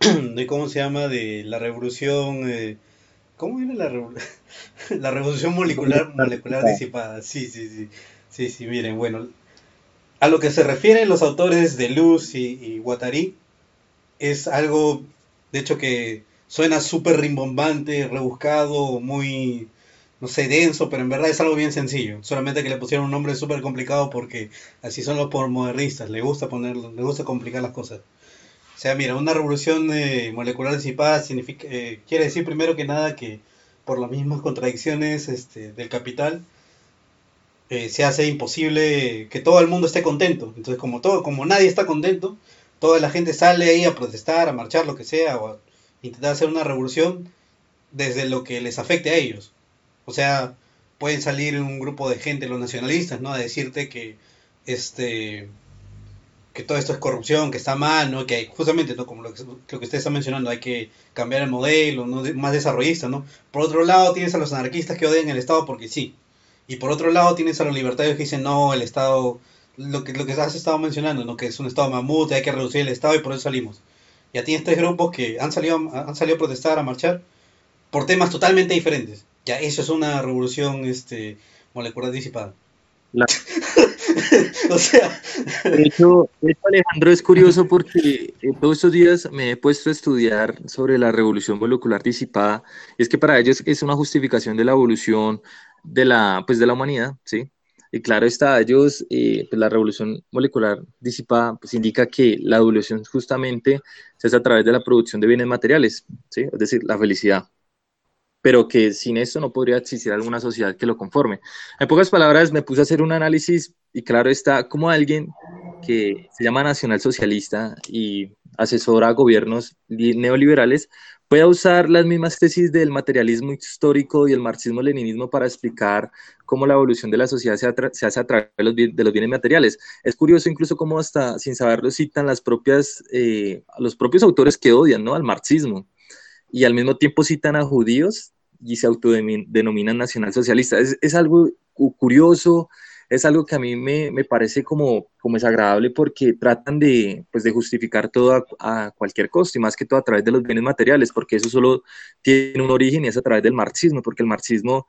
de cómo se llama, de la revolución, eh, ¿cómo era la, la revolución molecular, molecular disipada? Sí, sí, sí, sí, sí, miren, bueno, a lo que se refieren los autores de Luz y, y Guattari es algo, de hecho, que suena súper rimbombante, rebuscado, muy, no sé, denso, pero en verdad es algo bien sencillo. Solamente que le pusieron un nombre súper complicado porque así son los modernistas, le gusta ponerlo, le gusta complicar las cosas. O sea, mira, una revolución eh, molecular disipada significa, eh, quiere decir primero que nada que por las mismas contradicciones este, del capital eh, se hace imposible que todo el mundo esté contento. Entonces, como todo, como nadie está contento, toda la gente sale ahí a protestar, a marchar, lo que sea, o a intentar hacer una revolución desde lo que les afecte a ellos. O sea, pueden salir un grupo de gente, los nacionalistas, ¿no? A decirte que este que todo esto es corrupción, que está mal, ¿no? Que hay, justamente, ¿no? Como lo que, usted está mencionando, hay que cambiar el modelo, ¿no? Más desarrollista, ¿no? Por otro lado, tienes a los anarquistas que odian el Estado porque sí. Y por otro lado, tienes a los libertarios que dicen, no, el Estado, lo que, lo que has estado mencionando, ¿no? Que es un Estado mamut, hay que reducir el Estado y por eso salimos. Ya tienes tres grupos que han salido, han salido a protestar, a marchar, por temas totalmente diferentes. Ya, eso es una revolución este, molecular disipada. o sea. De hecho, Alejandro, es curioso porque eh, todos estos días me he puesto a estudiar sobre la revolución molecular disipada. Y es que para ellos es una justificación de la evolución de la, pues, de la humanidad, ¿sí? Y claro está, ellos, eh, pues la revolución molecular disipada, pues indica que la evolución justamente se hace a través de la producción de bienes materiales, ¿sí? Es decir, la felicidad pero que sin esto no podría existir alguna sociedad que lo conforme. En pocas palabras, me puse a hacer un análisis y claro está, como alguien que se llama nacional socialista y asesora a gobiernos neoliberales, puede usar las mismas tesis del materialismo histórico y el marxismo-leninismo para explicar cómo la evolución de la sociedad se, hace a través de los, bienes materiales. Es curioso incluso cómo hasta sin saberlo citan las propias, eh, los propios autores que odian ¿no? al marxismo y al mismo tiempo citan a judíos y se autodenominan nacionalsocialistas. Es, es algo curioso, es algo que a mí me, me, parece como, como desagradable porque tratan de, pues, de justificar todo a, cualquier costo y más que todo a través de los bienes materiales, porque eso solo tiene un origen y es a través del marxismo, porque el marxismo,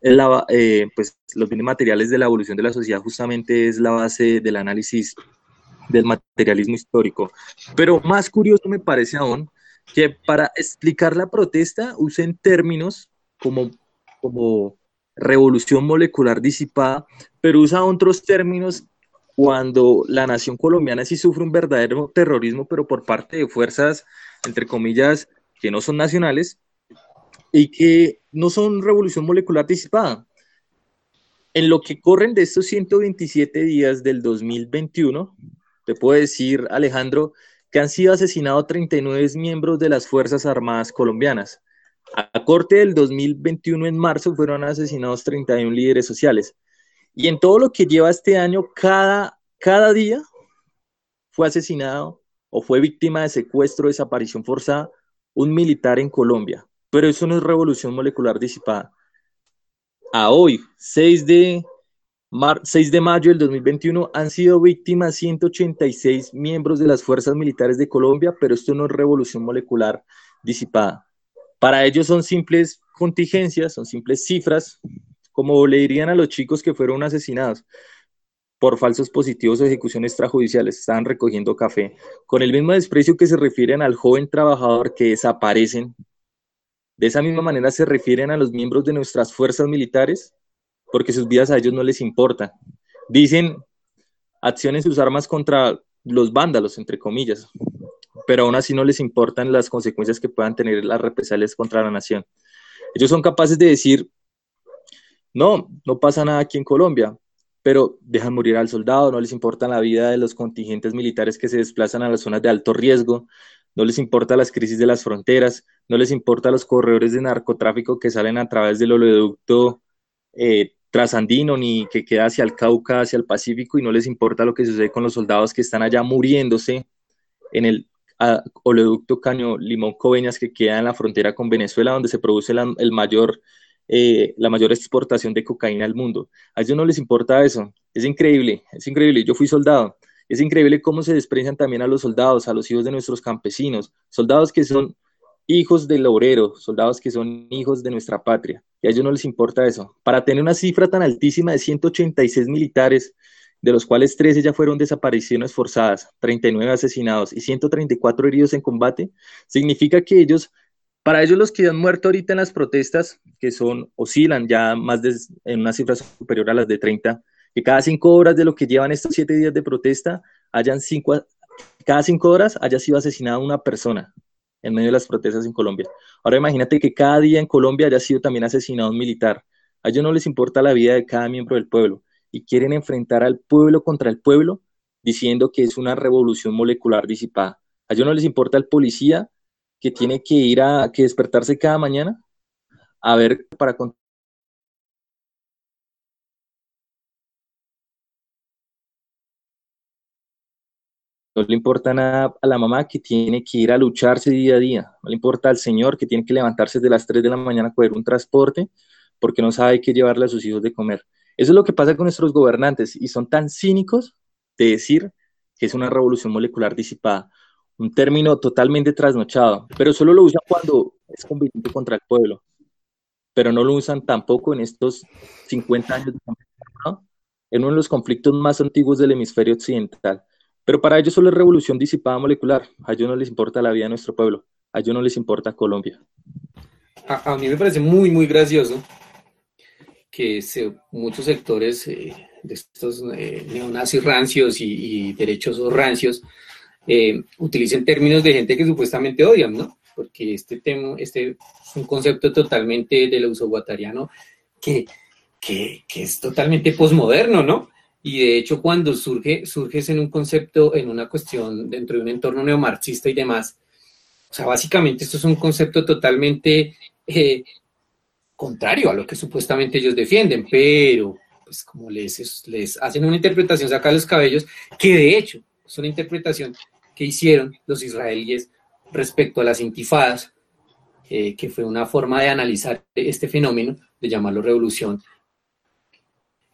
es la, eh, pues los bienes materiales de la evolución de la sociedad justamente es la base del análisis del materialismo histórico. Pero más curioso me parece aún que para explicar la protesta usen términos como, como revolución molecular disipada, pero usa otros términos cuando la nación colombiana sí sufre un verdadero terrorismo, pero por parte de fuerzas, entre comillas, que no son nacionales y que no son revolución molecular disipada. En lo que corren de estos 127 días del 2021, te puedo decir, Alejandro, que han sido asesinados 39 miembros de las Fuerzas Armadas colombianas. A corte del 2021, en marzo, fueron asesinados 31 líderes sociales. Y en todo lo que lleva este año, cada, cada día fue asesinado o fue víctima de secuestro desaparición forzada un militar en Colombia. Pero eso no es revolución molecular disipada. A hoy, 6 de 6 de mayo del 2021 han sido víctimas 186 miembros de las fuerzas militares de Colombia, pero esto no es revolución molecular disipada. Para ellos son simples contingencias, son simples cifras, como le dirían a los chicos que fueron asesinados por falsos positivos o ejecuciones extrajudiciales, estaban recogiendo café, con el mismo desprecio que se refieren al joven trabajador que desaparecen. De esa misma manera se refieren a los miembros de nuestras fuerzas militares porque sus vidas a ellos no les importa. Dicen, accionen sus armas contra los vándalos, entre comillas, pero aún así no les importan las consecuencias que puedan tener las represalias contra la nación. Ellos son capaces de decir, no, no pasa nada aquí en Colombia, pero dejan morir al soldado, no les importa la vida de los contingentes militares que se desplazan a las zonas de alto riesgo, no les importa las crisis de las fronteras, no les importa los corredores de narcotráfico que salen a través del oleoducto eh, trasandino ni que queda hacia el Cauca, hacia el Pacífico y no les importa lo que sucede con los soldados que están allá muriéndose en el oleoducto Caño Limón Coveñas que queda en la frontera con Venezuela donde se produce la, mayor, eh, la mayor exportación de cocaína al mundo. A ellos no les importa eso. Es increíble, es increíble. Yo fui soldado. Es increíble cómo se desprecian también a los soldados, a los hijos de nuestros campesinos, soldados que son hijos del obrero, soldados que son hijos de nuestra patria. Y a ellos no les importa eso. Para tener una cifra tan altísima de 186 militares, de los cuales 13 ya fueron desapariciones forzadas, 39 asesinados y 134 heridos en combate, significa que ellos, para ellos los que han muerto ahorita en las protestas, que son, oscilan ya más de, en una cifra superior a las de 30, que cada cinco horas de lo que llevan estos siete días de protesta, hayan cinco, cada cinco horas haya sido asesinada una persona en medio de las protestas en Colombia. Ahora imagínate que cada día en Colombia haya sido también asesinado un militar. A ellos no les importa la vida de cada miembro del pueblo y quieren enfrentar al pueblo contra el pueblo diciendo que es una revolución molecular disipada. A ellos no les importa el policía que tiene que ir a que despertarse cada mañana a ver para No le importa nada a la mamá que tiene que ir a lucharse día a día. No le importa al señor que tiene que levantarse de las 3 de la mañana a coger un transporte porque no sabe qué llevarle a sus hijos de comer. Eso es lo que pasa con nuestros gobernantes y son tan cínicos de decir que es una revolución molecular disipada. Un término totalmente trasnochado, pero solo lo usan cuando es conveniente contra el pueblo. Pero no lo usan tampoco en estos 50 años de conflicto, en uno de los conflictos más antiguos del hemisferio occidental. Pero para ellos solo es revolución disipada molecular. A ellos no les importa la vida de nuestro pueblo. A ellos no les importa Colombia. A, mí me parece muy, muy gracioso que muchos sectores eh, de estos eh, neonazis rancios y, derechosos rancios eh, utilicen términos de gente que supuestamente odian, ¿no? Porque este tema, este es un concepto totalmente del uso guatariano que, que, que es totalmente posmoderno, ¿no? Y de hecho, cuando surge, surges en un concepto, en una cuestión dentro de un entorno neomarxista y demás, o sea, básicamente esto es un concepto totalmente eh, contrario a lo que supuestamente ellos defienden, pero pues como les, les hacen una interpretación, saca los cabellos, que de hecho es una interpretación que hicieron los israelíes respecto a las intifadas, eh, que fue una forma de analizar este fenómeno, de llamarlo revolución,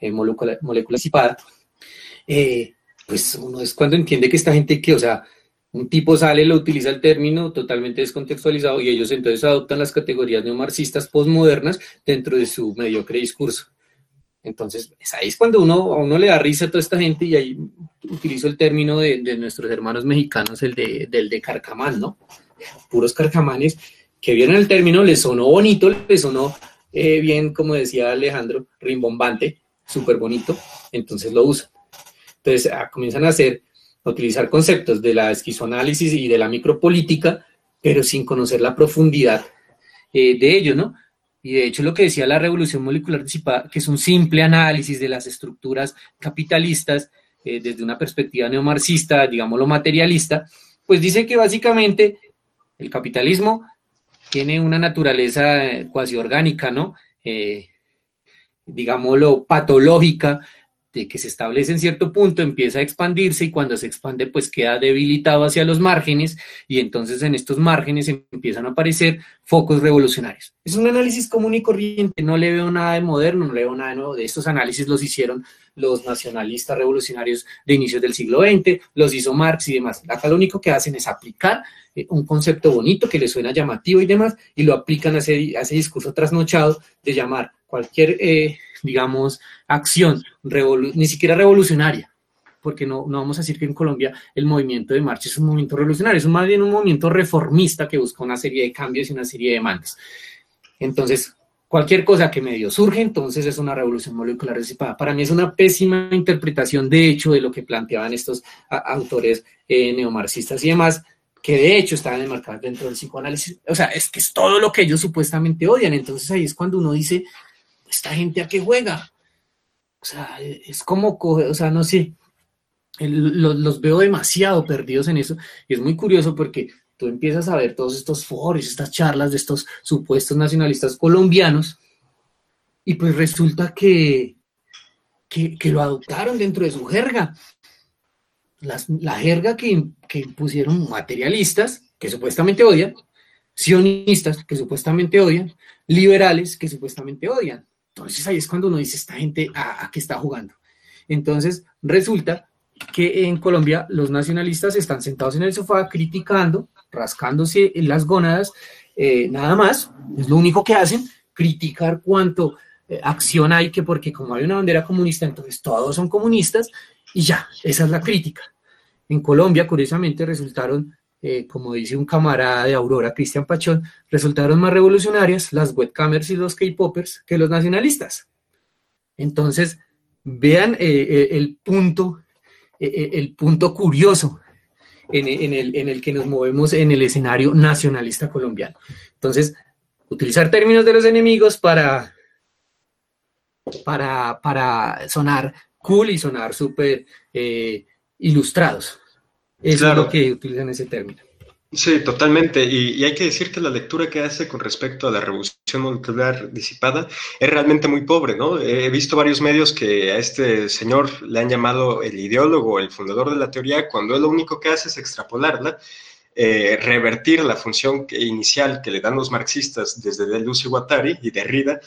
eh, molécula, molécula eh, pues uno es cuando entiende que esta gente que, o sea, un tipo sale, lo utiliza el término totalmente descontextualizado y ellos entonces adoptan las categorías neomarxistas postmodernas dentro de su mediocre discurso. Entonces, ahí es cuando uno, a uno le da risa a toda esta gente y ahí utilizo el término de, nuestros hermanos mexicanos, el de, del de carcamán, ¿no? Puros carcamanes que vieron el término, les sonó bonito, les sonó eh, bien, como decía Alejandro, rimbombante, súper bonito, entonces lo usan. Entonces ah, comienzan a hacer, a utilizar conceptos de la esquizoanálisis y de la micropolítica, pero sin conocer la profundidad eh, de ello, ¿no? Y de hecho lo que decía la revolución molecular disipada, que es un simple análisis de las estructuras capitalistas eh, desde una perspectiva neomarxista, digámoslo materialista, pues dice que básicamente el capitalismo tiene una naturaleza eh, cuasi orgánica, ¿no? Digámoslo, patológica, de que se establece en cierto punto, empieza a expandirse y cuando se expande pues queda debilitado hacia los márgenes y entonces en estos márgenes empiezan a aparecer focos revolucionarios. Es un análisis común y corriente, no le veo nada de moderno, no le veo nada de nuevo. De estos análisis los hicieron los nacionalistas revolucionarios de inicios del siglo XX, los hizo Marx y demás. Acá lo único que hacen es aplicar eh, un concepto bonito que les suena llamativo y demás y lo aplican a ese, a ese discurso trasnochado de llamar cualquier, eh, digamos, acción, ni siquiera revolucionaria, porque no, no vamos a decir que en Colombia el movimiento de marcha es un movimiento revolucionario, es más bien un movimiento reformista que busca una serie de cambios y una serie de demandas. Entonces, cualquier cosa que medio surge, entonces es una revolución molecular disipada. Para mí es una pésima interpretación, de hecho, de lo que planteaban estos autores eh, neomarxistas y demás, que de hecho estaban enmarcados dentro del psicoanálisis. O sea, es que es todo lo que ellos supuestamente odian. Entonces ahí es cuando uno dice, esta gente a qué juega. O sea, es como, o sea, no sé, los, veo demasiado perdidos en eso. Y es muy curioso porque tú empiezas a ver todos estos foros, estas charlas de estos supuestos nacionalistas colombianos, y pues resulta que, que, lo adoptaron dentro de su jerga. la jerga que, que pusieron materialistas, que supuestamente odian, sionistas, que supuestamente odian, liberales, que supuestamente odian. Entonces ahí es cuando uno dice, esta gente, ¿a, qué está jugando? Entonces resulta que en Colombia los nacionalistas están sentados en el sofá criticando, rascándose las gónadas, eh, nada más, es lo único que hacen, criticar cuánto eh, acción hay, que porque como hay una bandera comunista, entonces todos son comunistas y ya, esa es la crítica. En Colombia, curiosamente, resultaron, eh, como dice un camarada de Aurora, Cristian Pachón, resultaron más revolucionarias las webcamers y los K-Poppers que los nacionalistas. Entonces, vean el punto e, e, el punto curioso en, el, que nos movemos en el escenario nacionalista colombiano. Entonces, utilizar términos de los enemigos para, para, para sonar cool y sonar súper eh, ilustrados. Es lo que utilizan ese término. Sí, totalmente. Y, hay que decir que la lectura que hace con respecto a la revolución molecular disipada es realmente muy pobre, ¿no? He visto varios medios que a este señor le han llamado el ideólogo, el fundador de la teoría, cuando él lo único que hace es extrapolarla, eh, revertir la función inicial que le dan los marxistas desde Deleuze y Guattari y Derrida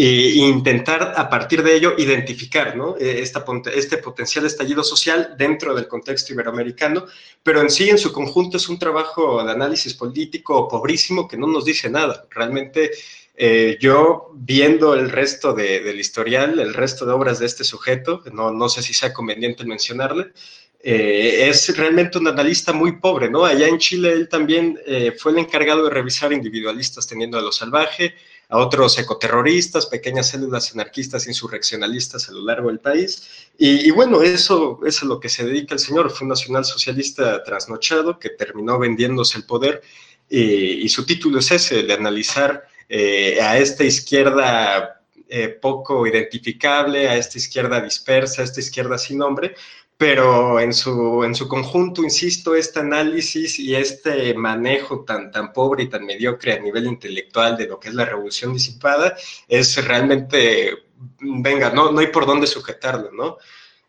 e intentar a partir de ello identificar ¿no? E, esta, este potencial estallido social dentro del contexto iberoamericano, pero en sí, en su conjunto, es un trabajo de análisis político pobrísimo que no nos dice nada. Realmente, eh, yo viendo el resto del historial, el resto de obras de este sujeto, no, no sé si sea conveniente mencionarle, eh, es realmente un analista muy pobre, ¿no? Allá en Chile él también eh, fue el encargado de revisar individualistas teniendo a lo salvaje, a otros ecoterroristas, pequeñas células anarquistas insurreccionalistas a lo largo del país. Y, bueno, eso, es a lo que se dedica el señor. Fue un nacionalsocialista trasnochado que terminó vendiéndose el poder y, su título es ese, de analizar eh, a esta izquierda eh, poco identificable, a esta izquierda dispersa, a esta izquierda sin nombre, pero en su, en su conjunto, insisto, este análisis y este manejo tan, tan pobre y tan mediocre a nivel intelectual de lo que es la revolución disipada es realmente, venga, no, no hay por dónde sujetarlo, ¿no?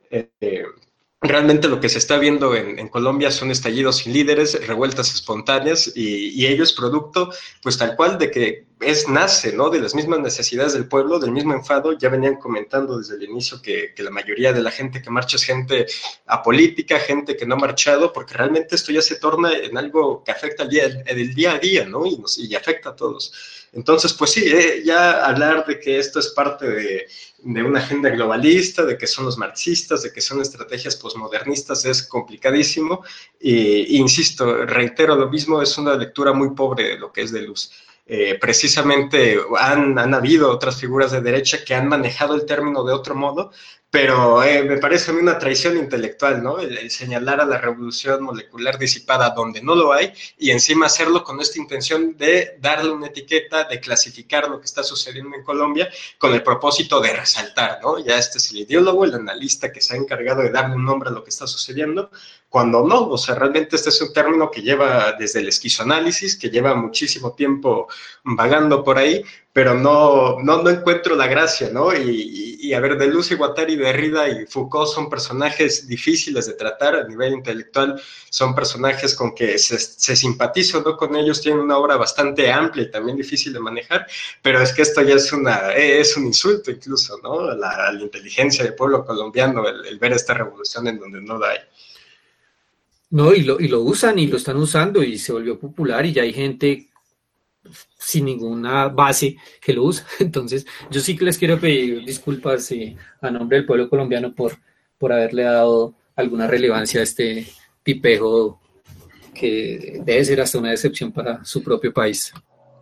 Eh, realmente lo que se está viendo en, Colombia son estallidos sin líderes, revueltas espontáneas y, ello es producto, pues tal cual, de que es nace, ¿no? De las mismas necesidades del pueblo, del mismo enfado. Ya venían comentando desde el inicio que, la mayoría de la gente que marcha es gente apolítica, gente que no ha marchado, porque realmente esto ya se torna en algo que afecta al día, el día a día, ¿no? Y, nos, y afecta a todos. Entonces, pues sí, eh, ya hablar de que esto es parte de, una agenda globalista, de que son los marxistas, de que son estrategias posmodernistas, es complicadísimo. E, insisto, reitero lo mismo, es una lectura muy pobre de lo que es de luz. Eh, precisamente han, habido otras figuras de derecha que han manejado el término de otro modo, pero eh, me parece a mí una traición intelectual, ¿no? El, señalar a la revolución molecular disipada donde no lo hay y encima hacerlo con esta intención de darle una etiqueta, de clasificar lo que está sucediendo en Colombia con el propósito de resaltar, ¿no? Ya este es el ideólogo, el analista que se ha encargado de darle un nombre a lo que está sucediendo, cuando no, o sea, realmente este es un término que lleva desde el esquizoanálisis, que lleva muchísimo tiempo vagando por ahí, pero no, no, no encuentro la gracia, ¿no? Y, y, a ver, de Lucy Guattari, Derrida y Foucault son personajes difíciles de tratar a nivel intelectual, son personajes con que se, se simpatizo, ¿no? Con ellos tienen una obra bastante amplia y también difícil de manejar, pero es que esto ya es, una, es un insulto incluso, ¿no? A la, la inteligencia del pueblo colombiano, el, el, ver esta revolución en donde no la hay. No, y lo, y lo usan y lo están usando y se volvió popular y ya hay gente sin ninguna base que lo usa. Entonces, yo sí que les quiero pedir disculpas eh, a nombre del pueblo colombiano por, por haberle dado alguna relevancia a este tipejo que debe ser hasta una decepción para su propio país.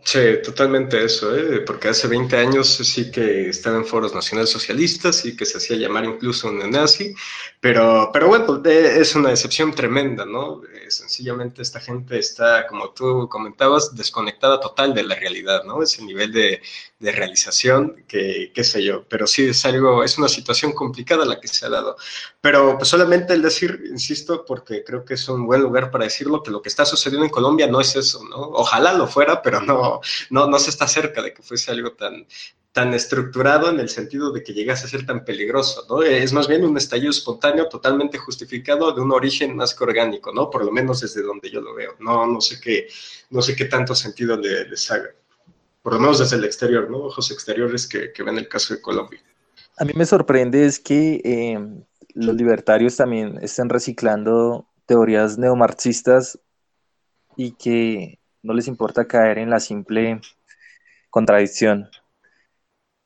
Sí, totalmente eso, ¿eh? porque hace 20 años sí que estaba en foros nacionales socialistas y que se hacía llamar incluso un nazi, pero, pero bueno, es una decepción tremenda, ¿no? Eh, sencillamente esta gente está, como tú comentabas, desconectada total de la realidad, ¿no? Ese nivel de, de realización, que qué sé yo, pero sí es algo, es una situación complicada la que se ha dado. Pero pues solamente el decir, insisto, porque creo que es un buen lugar para decirlo, que lo que está sucediendo en Colombia no es eso, ¿no? Ojalá lo fuera, pero no, no, no se está cerca de que fuese algo tan, tan estructurado en el sentido de que llegase a ser tan peligroso, ¿no? Es más bien un estallido espontáneo totalmente justificado de un origen más que orgánico, ¿no? Por lo menos desde donde yo lo veo. No, no sé qué, no sé qué tanto sentido le, les haga. Por lo menos desde el exterior, ¿no? Ojos exteriores que, ven el caso de Colombia. A mí me sorprende es que eh, los libertarios también estén reciclando teorías neomarxistas y que no les importa caer en la simple contradicción.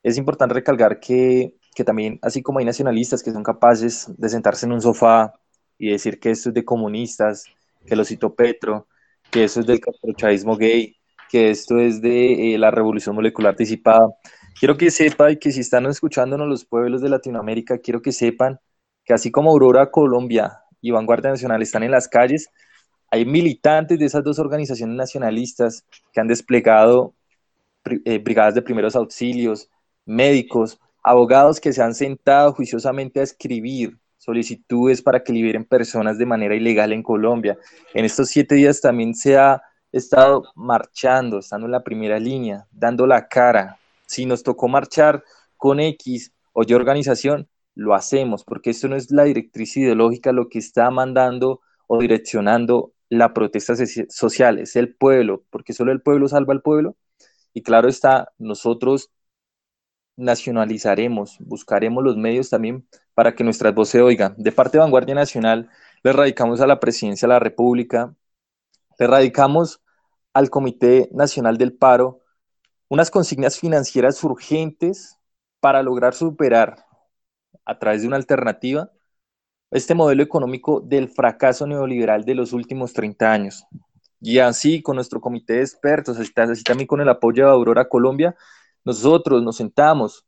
Es importante recalcar que, también, así como hay nacionalistas que son capaces de sentarse en un sofá y decir que esto es de comunistas, que lo citó Petro, que eso es del castrochavismo gay, que esto es de eh, la revolución molecular disipada. Quiero que sepan que si están escuchándonos los pueblos de Latinoamérica, quiero que sepan que así como Aurora Colombia y Vanguardia Nacional están en las calles, hay militantes de esas dos organizaciones nacionalistas que han desplegado eh, brigadas de primeros auxilios, médicos, abogados que se han sentado juiciosamente a escribir solicitudes para que liberen personas de manera ilegal en Colombia. En estos siete días también se ha estado marchando, estando en la primera línea, dando la cara. Si nos tocó marchar con X o Y organización, lo hacemos, porque esto no es la directriz ideológica lo que está mandando o direccionando la protesta social, es el pueblo, porque solo el pueblo salva al pueblo. Y claro está, nosotros nacionalizaremos, buscaremos los medios también para que nuestras voces se oigan. De parte de Vanguardia Nacional, le radicamos a la Presidencia de la República, le radicamos al Comité Nacional del Paro unas consignas financieras urgentes para lograr superar a través de una alternativa este modelo económico del fracaso neoliberal de los últimos 30 años. Y así, con nuestro comité de expertos, así, también con el apoyo de Aurora Colombia, nosotros nos sentamos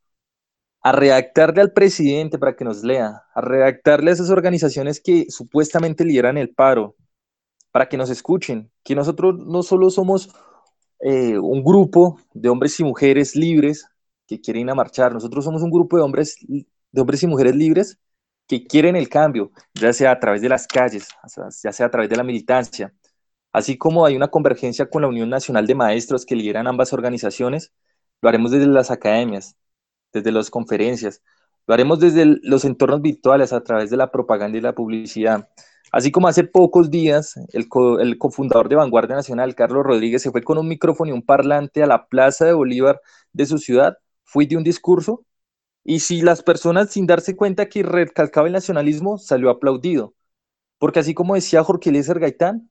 a redactarle al presidente para que nos lea, a redactarle a esas organizaciones que supuestamente lideran el paro, para que nos escuchen, que nosotros no solo somos eh, un grupo de hombres y mujeres libres que quieren a marchar, nosotros somos un grupo de hombres, de hombres y mujeres libres que quieren el cambio, ya sea a través de las calles, ya sea a través de la militancia, así como hay una convergencia con la Unión Nacional de Maestros que lideran ambas organizaciones, lo haremos desde las academias, desde las conferencias, lo haremos desde los entornos virtuales a través de la propaganda y la publicidad. Así como hace pocos días el, cofundador de Vanguardia Nacional, Carlos Rodríguez, se fue con un micrófono y un parlante a la Plaza de Bolívar de su ciudad, fue de un discurso y si las personas sin darse cuenta que recalcaba el nacionalismo, salió aplaudido. Porque así como decía Jorge Eliezer Gaitán,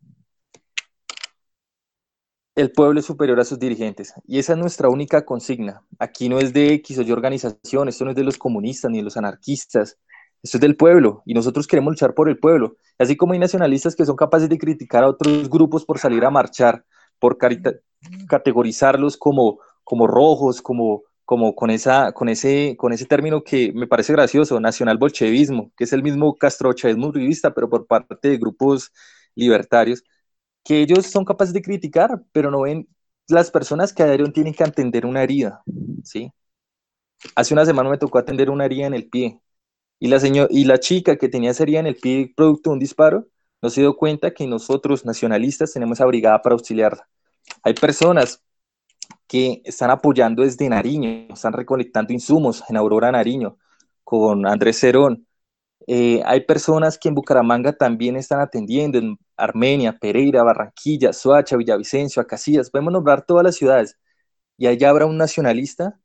el pueblo es superior a sus dirigentes. Y esa es nuestra única consigna. Aquí no es de X o Y organización, esto no es de los comunistas ni de los anarquistas. Esto es del pueblo y nosotros queremos luchar por el pueblo. Así como hay nacionalistas que son capaces de criticar a otros grupos por salir a marchar, por categorizarlos como, como rojos, como, como con, esa, con, ese, con ese término que me parece gracioso, nacional bolchevismo, que es el mismo castrochavismo rivista, pero por parte de grupos libertarios que ellos son capaces de criticar, pero no ven las personas que a diario tienen que atender una herida, ¿sí? Hace una semana me tocó atender una herida en el pie y la, señor, y la chica que tenía esa herida en el pie producto de un disparo no se dio cuenta que nosotros, nacionalistas, tenemos esa brigada para auxiliarla. Hay personas que están apoyando desde Nariño, están recolectando insumos en Aurora Nariño con Andrés Cerón, eh, hay personas que en Bucaramanga también están atendiendo, en Armenia, Pereira, Barranquilla, Soacha, Villavicencio, Acacias, podemos nombrar todas las ciudades. Y allá habrá un nacionalista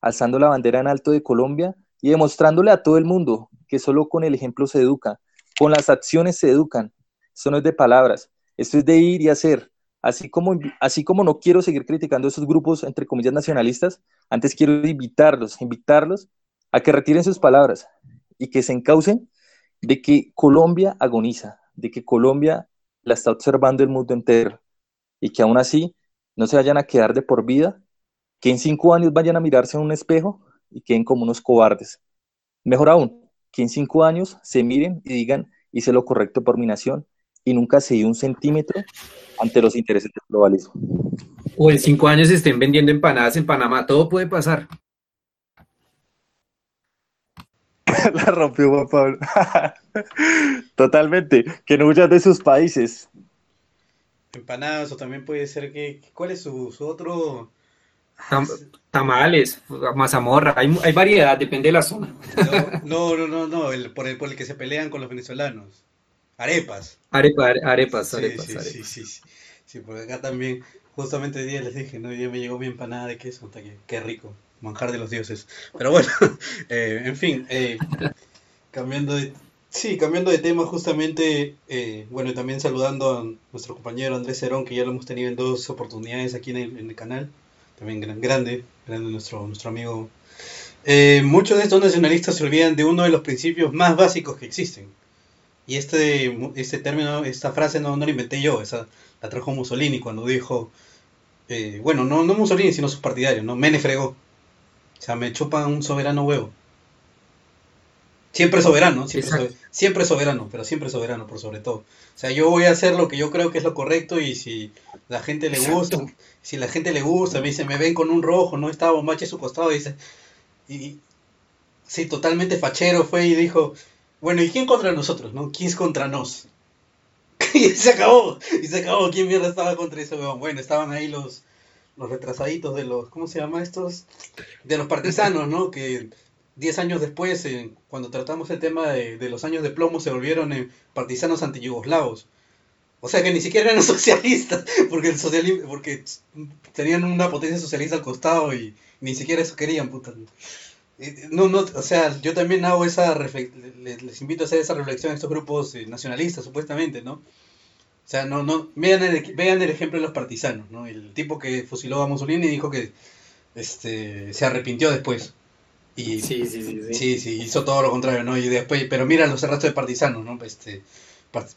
alzando la bandera en alto de Colombia y demostrándole a todo el mundo que solo con el ejemplo se educa, con las acciones se educan. Esto no es de palabras, esto es de ir y hacer. Así como, así como no quiero seguir criticando a esos grupos, entre comillas, nacionalistas, antes quiero invitarlos, invitarlos a que retiren sus palabras, y que se encaucen de que Colombia agoniza, de que Colombia la está observando el mundo entero y que aún así no se vayan a quedar de por vida, que en cinco años vayan a mirarse en un espejo y queden como unos cobardes. Mejor aún, que en cinco años se miren y digan, hice lo correcto por mi nación y nunca se dio un centímetro ante los intereses del globalismo. O en cinco años estén vendiendo empanadas en Panamá, todo puede pasar. la rompió Juan Pablo. Totalmente. Que no huyas de sus países. Empanadas, o también puede ser que. ¿Cuál es su, otro tamales, mazamorra, hay, hay, variedad, depende de la zona. No, no, no, no, el, por, el, por el que se pelean con los venezolanos. Arepas. arepas, arepas, arepas. Sí, sí, sí, sí, sí, porque acá también, justamente hoy día les dije, ¿no? Hoy día me llegó mi empanada de queso, qué, qué rico, manjar de los dioses. Pero bueno, eh, en fin, eh, cambiando de, Sí, cambiando de tema justamente, eh, bueno, también saludando a nuestro compañero Andrés Cerón, que ya lo hemos tenido en dos oportunidades aquí en el, canal, también gran, grande, grande nuestro, nuestro amigo. Muchos de estos nacionalistas se olvidan de uno de los principios más básicos que existen. Y este, este término, esta frase no, la inventé yo, esa la trajo Mussolini cuando dijo, bueno, no, no Mussolini, sino sus partidarios, ¿no? Me fregó. O sea, me chupan un soberano huevo. Siempre soberano, siempre, soberano, pero siempre soberano por sobre todo. O sea, yo voy a hacer lo que yo creo que es lo correcto y si la gente le gusta, si la gente le gusta, me dice, me ven con un rojo, no estaba Bombache a su costado, y dice, y sí, totalmente fachero fue y dijo, bueno, ¿y quién contra nosotros, no? ¿Quién es contra nos? y se acabó, y se acabó, ¿quién mierda estaba contra ese Bueno, estaban ahí los, los retrasaditos de los, ¿cómo se llama estos? De los partisanos, ¿no? Que diez años después, cuando tratamos el tema de, los años de plomo, se volvieron en partisanos antiyugoslavos. O sea que ni siquiera eran socialistas, porque el socialismo, porque tenían una potencia socialista al costado y ni siquiera eso querían, puta. No, no, o sea, yo también hago esa les, invito a hacer esa reflexión a estos grupos eh, nacionalistas, supuestamente, ¿no? O sea, no, no, vean el, vean el ejemplo de los partisanos, ¿no? El tipo que fusiló a Mussolini dijo que este, se arrepintió después. Y, sí, sí, sí, sí. Sí, hizo todo lo contrario, ¿no? Y después, pero mira los arrastros de partisanos, ¿no? Este,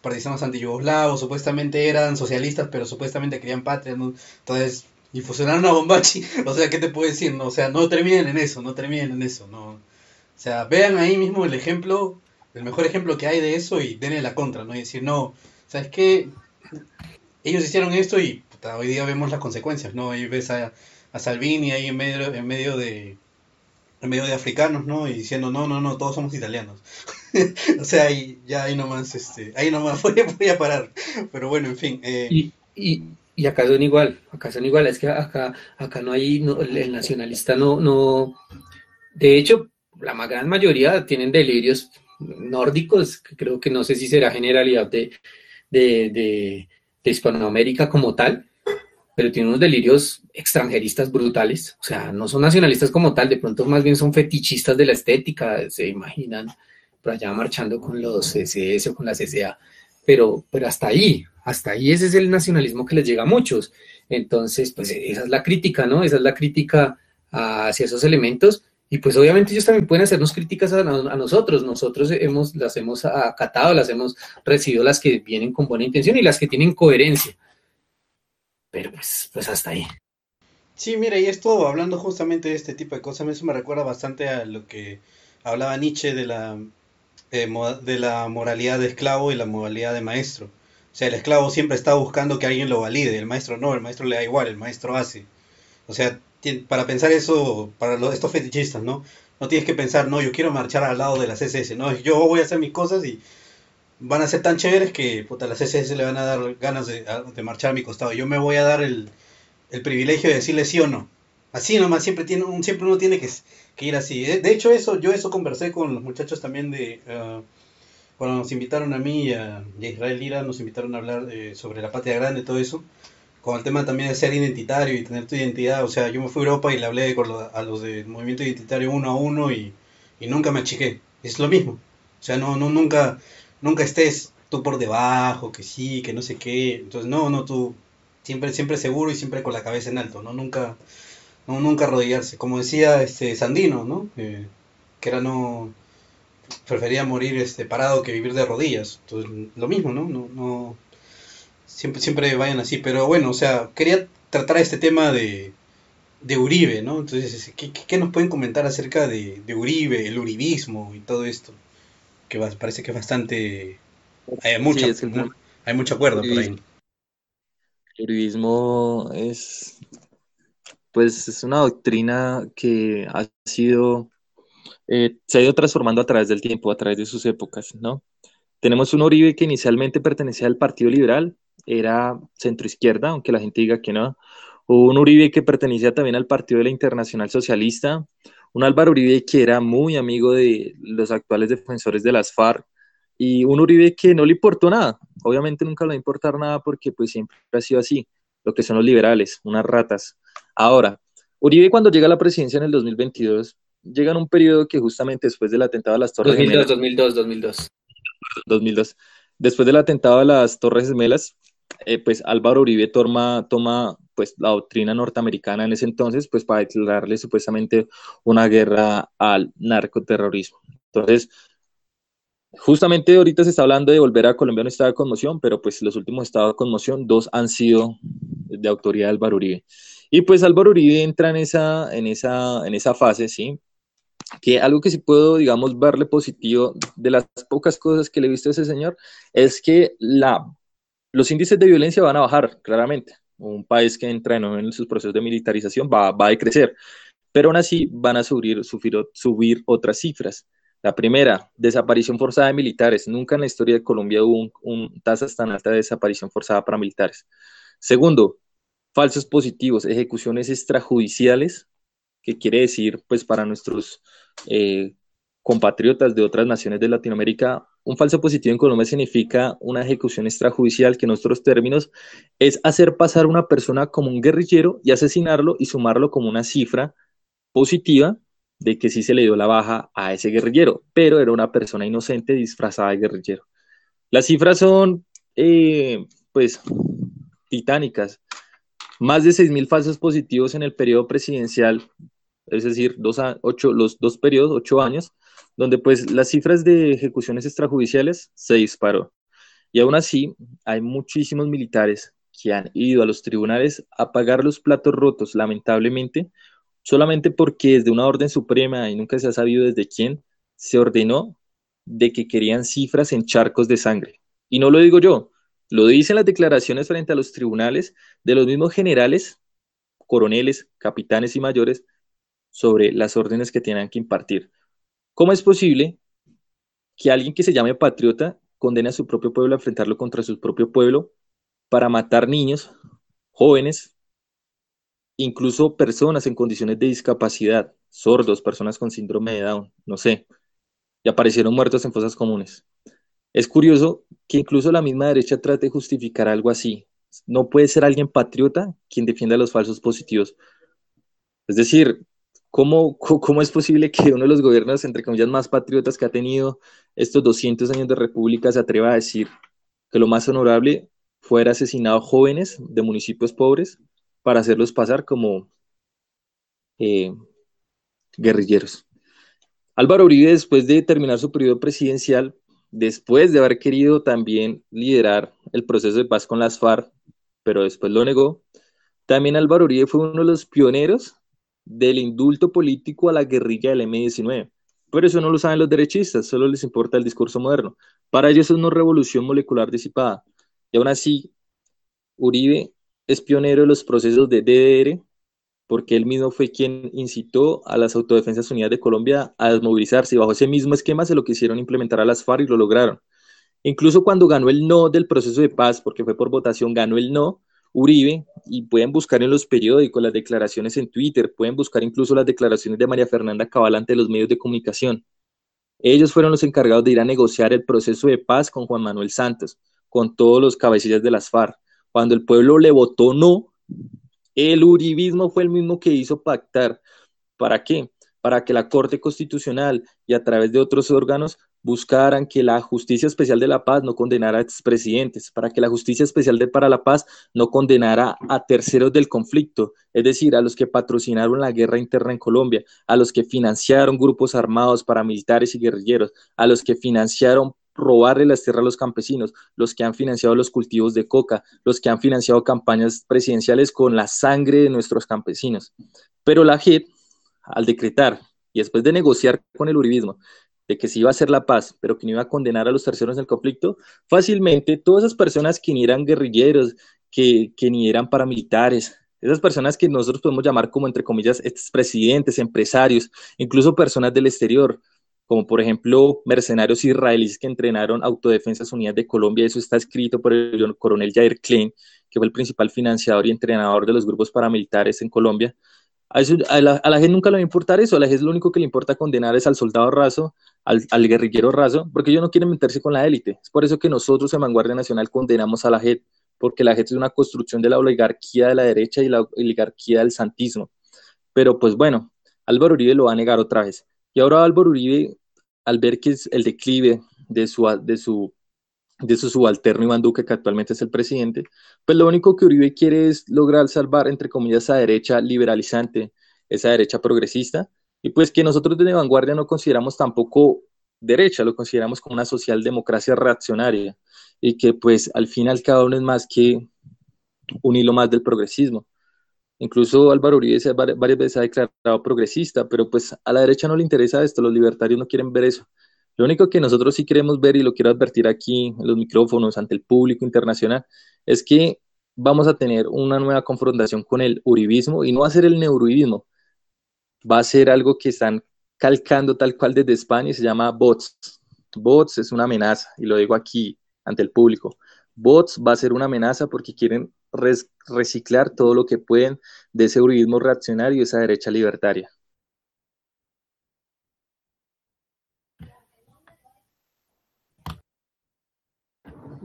partisanos antiyugoslavos, supuestamente eran socialistas, pero supuestamente querían patria, ¿no? Entonces, y fusionaron a Bombachi, o sea, ¿qué te puedo decir? No, o sea, no terminen en eso, no terminen en eso, ¿no? O sea, vean ahí mismo el ejemplo, el mejor ejemplo que hay de eso y denle la contra, ¿no? Y decir, no, ¿sabes qué? Ellos hicieron esto y hoy día vemos las consecuencias, ¿no? Ahí ves a, a Salvini ahí en medio, en medio de en medio de africanos, ¿no? Y diciendo, no, no, no, todos somos italianos. o sea, ahí, ya ahí nomás, este, ahí nomás voy, voy a parar. Pero bueno, en fin. Eh. Y, y, y, acá son igual, acá son igual, es que acá, acá no hay, no, el nacionalista no, no, de hecho, la gran mayoría tienen delirios nórdicos, creo que no sé si será generalidad de, de, de, Hispanoamérica como tal, pero tiene unos delirios extranjeristas brutales, o sea, no son nacionalistas como tal, de pronto más bien son fetichistas de la estética, se imaginan por allá marchando con los SS o con la CCA, pero, pero hasta ahí, hasta ahí ese es el nacionalismo que les llega a muchos. Entonces, pues esa es la crítica, ¿no? Esa es la crítica hacia esos elementos. Y pues obviamente ellos también pueden hacernos críticas a, a, nosotros. Nosotros hemos, las hemos acatado, las hemos recibido las que vienen con buena intención y las que tienen coherencia pero pues, pues hasta ahí. Sí, mira, y esto hablando justamente de este tipo de cosas, eso me recuerda bastante a lo que hablaba Nietzsche de la, de la moralidad de esclavo y la moralidad de maestro. O sea, el esclavo siempre está buscando que alguien lo valide, el maestro no, el maestro le da igual, el maestro hace. O sea, para pensar eso, para estos fetichistas, ¿no? No tienes que pensar, no, yo quiero marchar al lado de la CSS, no, yo voy a hacer mis cosas y van a ser tan chéveres que puta, las SS le van a dar ganas de, marchar a mi costado. Yo me voy a dar el, privilegio de decirle sí o no. Así nomás, siempre, tiene, siempre uno tiene que, ir así. De, hecho, eso yo eso conversé con los muchachos también de... Uh, cuando nos invitaron a mí y a, Israel Lira, nos invitaron a hablar eh, sobre la patria grande, todo eso, con el tema también de ser identitario y tener tu identidad. O sea, yo me fui a Europa y le hablé con a los del movimiento identitario uno a uno y, y nunca me achiqué. Es lo mismo. O sea, no, no, nunca, nunca estés tú por debajo, que sí, que no sé qué. Entonces, no, no, tú siempre, siempre seguro y siempre con la cabeza en alto, ¿no? Nunca, no, nunca arrodillarse. Como decía este Sandino, ¿no? que era no prefería morir este parado que vivir de rodillas. Entonces, lo mismo, ¿no? No, no siempre, siempre vayan así. Pero bueno, o sea, quería tratar este tema de, de Uribe, ¿no? Entonces, ¿qué, qué nos pueden comentar acerca de, de Uribe, el uribismo y todo esto? que parece que es bastante... Hay, mucho, hay mucho acuerdo por ahí. El uribismo es, pues, es una doctrina que ha sido, eh, se ha ido transformando a través del tiempo, a través de sus épocas, ¿no? Tenemos un Uribe que inicialmente pertenecía al Partido Liberal, era centro izquierda, aunque la gente diga que no, Hubo un Uribe que pertenecía también al Partido de la Internacional Socialista, un Álvaro Uribe que era muy amigo de los actuales defensores de las FARC, y un Uribe que no le importó nada. Obviamente nunca le va a importar nada porque pues siempre ha sido así, lo que son los liberales, unas ratas. Ahora, Uribe cuando llega a la presidencia en el 2022, llega en un periodo que justamente después del atentado a las Torres 2002, 2002, 2002. 2002. Después del atentado a las Torres Gemelas, eh, pues Álvaro Uribe toma, toma pues la doctrina norteamericana en ese entonces, pues para declararle supuestamente una guerra al narcoterrorismo. Entonces, justamente ahorita se está hablando de volver a Colombia a un estado de conmoción, pero pues los últimos estados de conmoción, dos han sido de autoridad de Álvaro Uribe. Y pues Álvaro Uribe entra en esa, en esa, en esa fase, ¿sí? Que algo que sí puedo, digamos, verle positivo de las pocas cosas que le he visto a ese señor es que la, los índices de violencia van a bajar, claramente. Un país que entra en sus procesos de militarización va, va a decrecer, pero aún así van a subir, subir, otras cifras. La primera, desaparición forzada de militares. Nunca en la historia de Colombia hubo un, un tasas tan alta de desaparición forzada para militares. Segundo, falsos positivos, ejecuciones extrajudiciales, que quiere decir, pues para nuestros eh, compatriotas de otras naciones de Latinoamérica, un falso positivo en Colombia significa una ejecución extrajudicial, que en nuestros términos es hacer pasar a una persona como un guerrillero y asesinarlo y sumarlo como una cifra positiva de que sí se le dio la baja a ese guerrillero, pero era una persona inocente disfrazada de guerrillero. Las cifras son, eh, pues, titánicas. Más de 6.000 falsos positivos en el periodo presidencial, es decir, dos a, ocho, los dos periodos, ocho años, donde pues las cifras de ejecuciones extrajudiciales se disparó. Y aún así, hay muchísimos militares que han ido a los tribunales a pagar los platos rotos, lamentablemente, solamente porque desde una orden suprema, y nunca se ha sabido desde quién, se ordenó de que querían cifras en charcos de sangre. Y no lo digo yo, lo dicen las declaraciones frente a los tribunales de los mismos generales, coroneles, capitanes y mayores sobre las órdenes que tienen que impartir. ¿Cómo es posible que alguien que se llame patriota condene a su propio pueblo a enfrentarlo contra su propio pueblo para matar niños, jóvenes, incluso personas en condiciones de discapacidad, sordos, personas con síndrome de Down, no sé, y aparecieron muertos en fosas comunes? Es curioso que incluso la misma derecha trate de justificar algo así. No puede ser alguien patriota quien defienda los falsos positivos. Es decir, ¿cómo, ¿cómo es posible que uno de los gobiernos, entre comillas, más patriotas que ha tenido estos 200 años de república se atreva a decir que lo más honorable fuera asesinar jóvenes de municipios pobres para hacerlos pasar como eh, guerrilleros? Álvaro Uribe, después de terminar su periodo presidencial, después de haber querido también liderar el proceso de paz con las FARC, pero después lo negó, también Álvaro Uribe fue uno de los pioneros del indulto político a la guerrilla del M-19. Pero eso no lo saben los derechistas, solo les importa el discurso moderno. Para ellos es una revolución molecular disipada. Y aún así, Uribe es pionero de los procesos de DDR, porque él mismo fue quien incitó a las Autodefensas Unidas de Colombia a desmovilizarse y bajo ese mismo esquema se lo quisieron implementar a las FARC y lo lograron. Incluso cuando ganó el no del proceso de paz, porque fue por votación, ganó el no, Uribe, y pueden buscar en los periódicos las declaraciones en Twitter, pueden buscar incluso las declaraciones de María Fernanda Cabal ante los medios de comunicación. Ellos fueron los encargados de ir a negociar el proceso de paz con Juan Manuel Santos, con todos los cabecillas de las FARC. Cuando el pueblo le votó no, el uribismo fue el mismo que hizo pactar. ¿Para qué? Para que la Corte Constitucional y a través de otros órganos buscaran que la Justicia Especial de la Paz no condenara a expresidentes, para que la Justicia Especial de para la Paz no condenara a terceros del conflicto, es decir, a los que patrocinaron la guerra interna en Colombia, a los que financiaron grupos armados paramilitares y guerrilleros, a los que financiaron robarle las tierras a los campesinos, los que han financiado los cultivos de coca, los que han financiado campañas presidenciales con la sangre de nuestros campesinos. Pero la JEP, al decretar y después de negociar con el uribismo, de que se iba a hacer la paz, pero que no iba a condenar a los terceros del conflicto, fácilmente todas esas personas que ni eran guerrilleros, que, que ni eran paramilitares, esas personas que nosotros podemos llamar como, entre comillas, expresidentes, empresarios, incluso personas del exterior, como por ejemplo mercenarios israelíes que entrenaron Autodefensas Unidas de Colombia, eso está escrito por el coronel Jair Klein, que fue el principal financiador y entrenador de los grupos paramilitares en Colombia. A, la, gente nunca le va a importar eso, a la gente lo único que le importa condenar es al soldado raso, al, al guerrillero raso, porque ellos no quieren meterse con la élite. Es por eso que nosotros en Vanguardia Nacional condenamos a la JET, porque la JET es una construcción de la oligarquía de la derecha y la oligarquía del santismo. Pero pues bueno, Álvaro Uribe lo va a negar otra vez. Y ahora Álvaro Uribe, al ver que es el declive de su, de su, de su subalterno Iván Duque, que actualmente es el presidente, pues lo único que Uribe quiere es lograr salvar, entre comillas, esa derecha liberalizante, esa derecha progresista, y pues que nosotros desde Vanguardia no consideramos tampoco derecha, lo consideramos como una socialdemocracia reaccionaria, y que pues al final cada uno es más que un hilo más del progresismo. Incluso Álvaro Uribe varias veces ha declarado progresista, pero pues a la derecha no le interesa esto, los libertarios no quieren ver eso. Lo único que nosotros sí queremos ver, y lo quiero advertir aquí en los micrófonos ante el público internacional, es que vamos a tener una nueva confrontación con el uribismo, y no va a ser el neururibismo, va a ser algo que están calcando tal cual desde España y se llama bots. Bots es una amenaza, y lo digo aquí ante el público. Bots va a ser una amenaza porque quieren reciclar todo lo que pueden de ese uribismo reaccionario y esa derecha libertaria.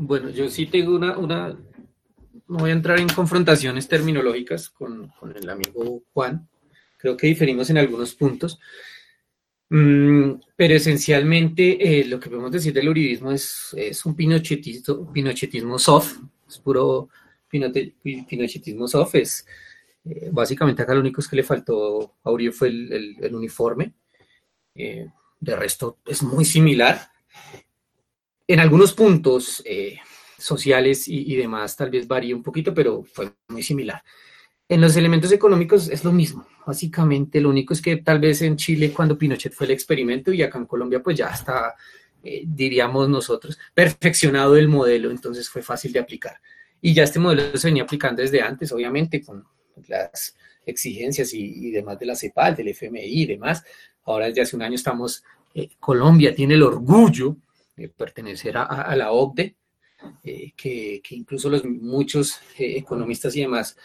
Bueno, yo sí tengo una, una, no voy a entrar en confrontaciones terminológicas con, con el amigo Juan, creo que diferimos en algunos puntos, mm, pero esencialmente eh, lo que podemos decir del uribismo es, es un pinochetismo, pinochetismo soft, es puro pinochetismo soft es, eh, básicamente acá lo único es que le faltó a Uribe fue el, uniforme. Eh, de resto es muy similar. En algunos puntos eh, sociales y, demás tal vez varía un poquito, pero fue muy similar. En los elementos económicos es lo mismo. Básicamente lo único es que tal vez en Chile cuando Pinochet fue el experimento y acá en Colombia pues ya está, diríamos nosotros, perfeccionado el modelo, entonces fue fácil de aplicar. Y ya este modelo se venía aplicando desde antes, obviamente, con las exigencias y, demás de la CEPAL, del FMI y demás. Ahora desde hace un año estamos, eh, Colombia tiene el orgullo pertenecer a, la OCDE, eh, que, incluso los muchos eh, economistas y demás,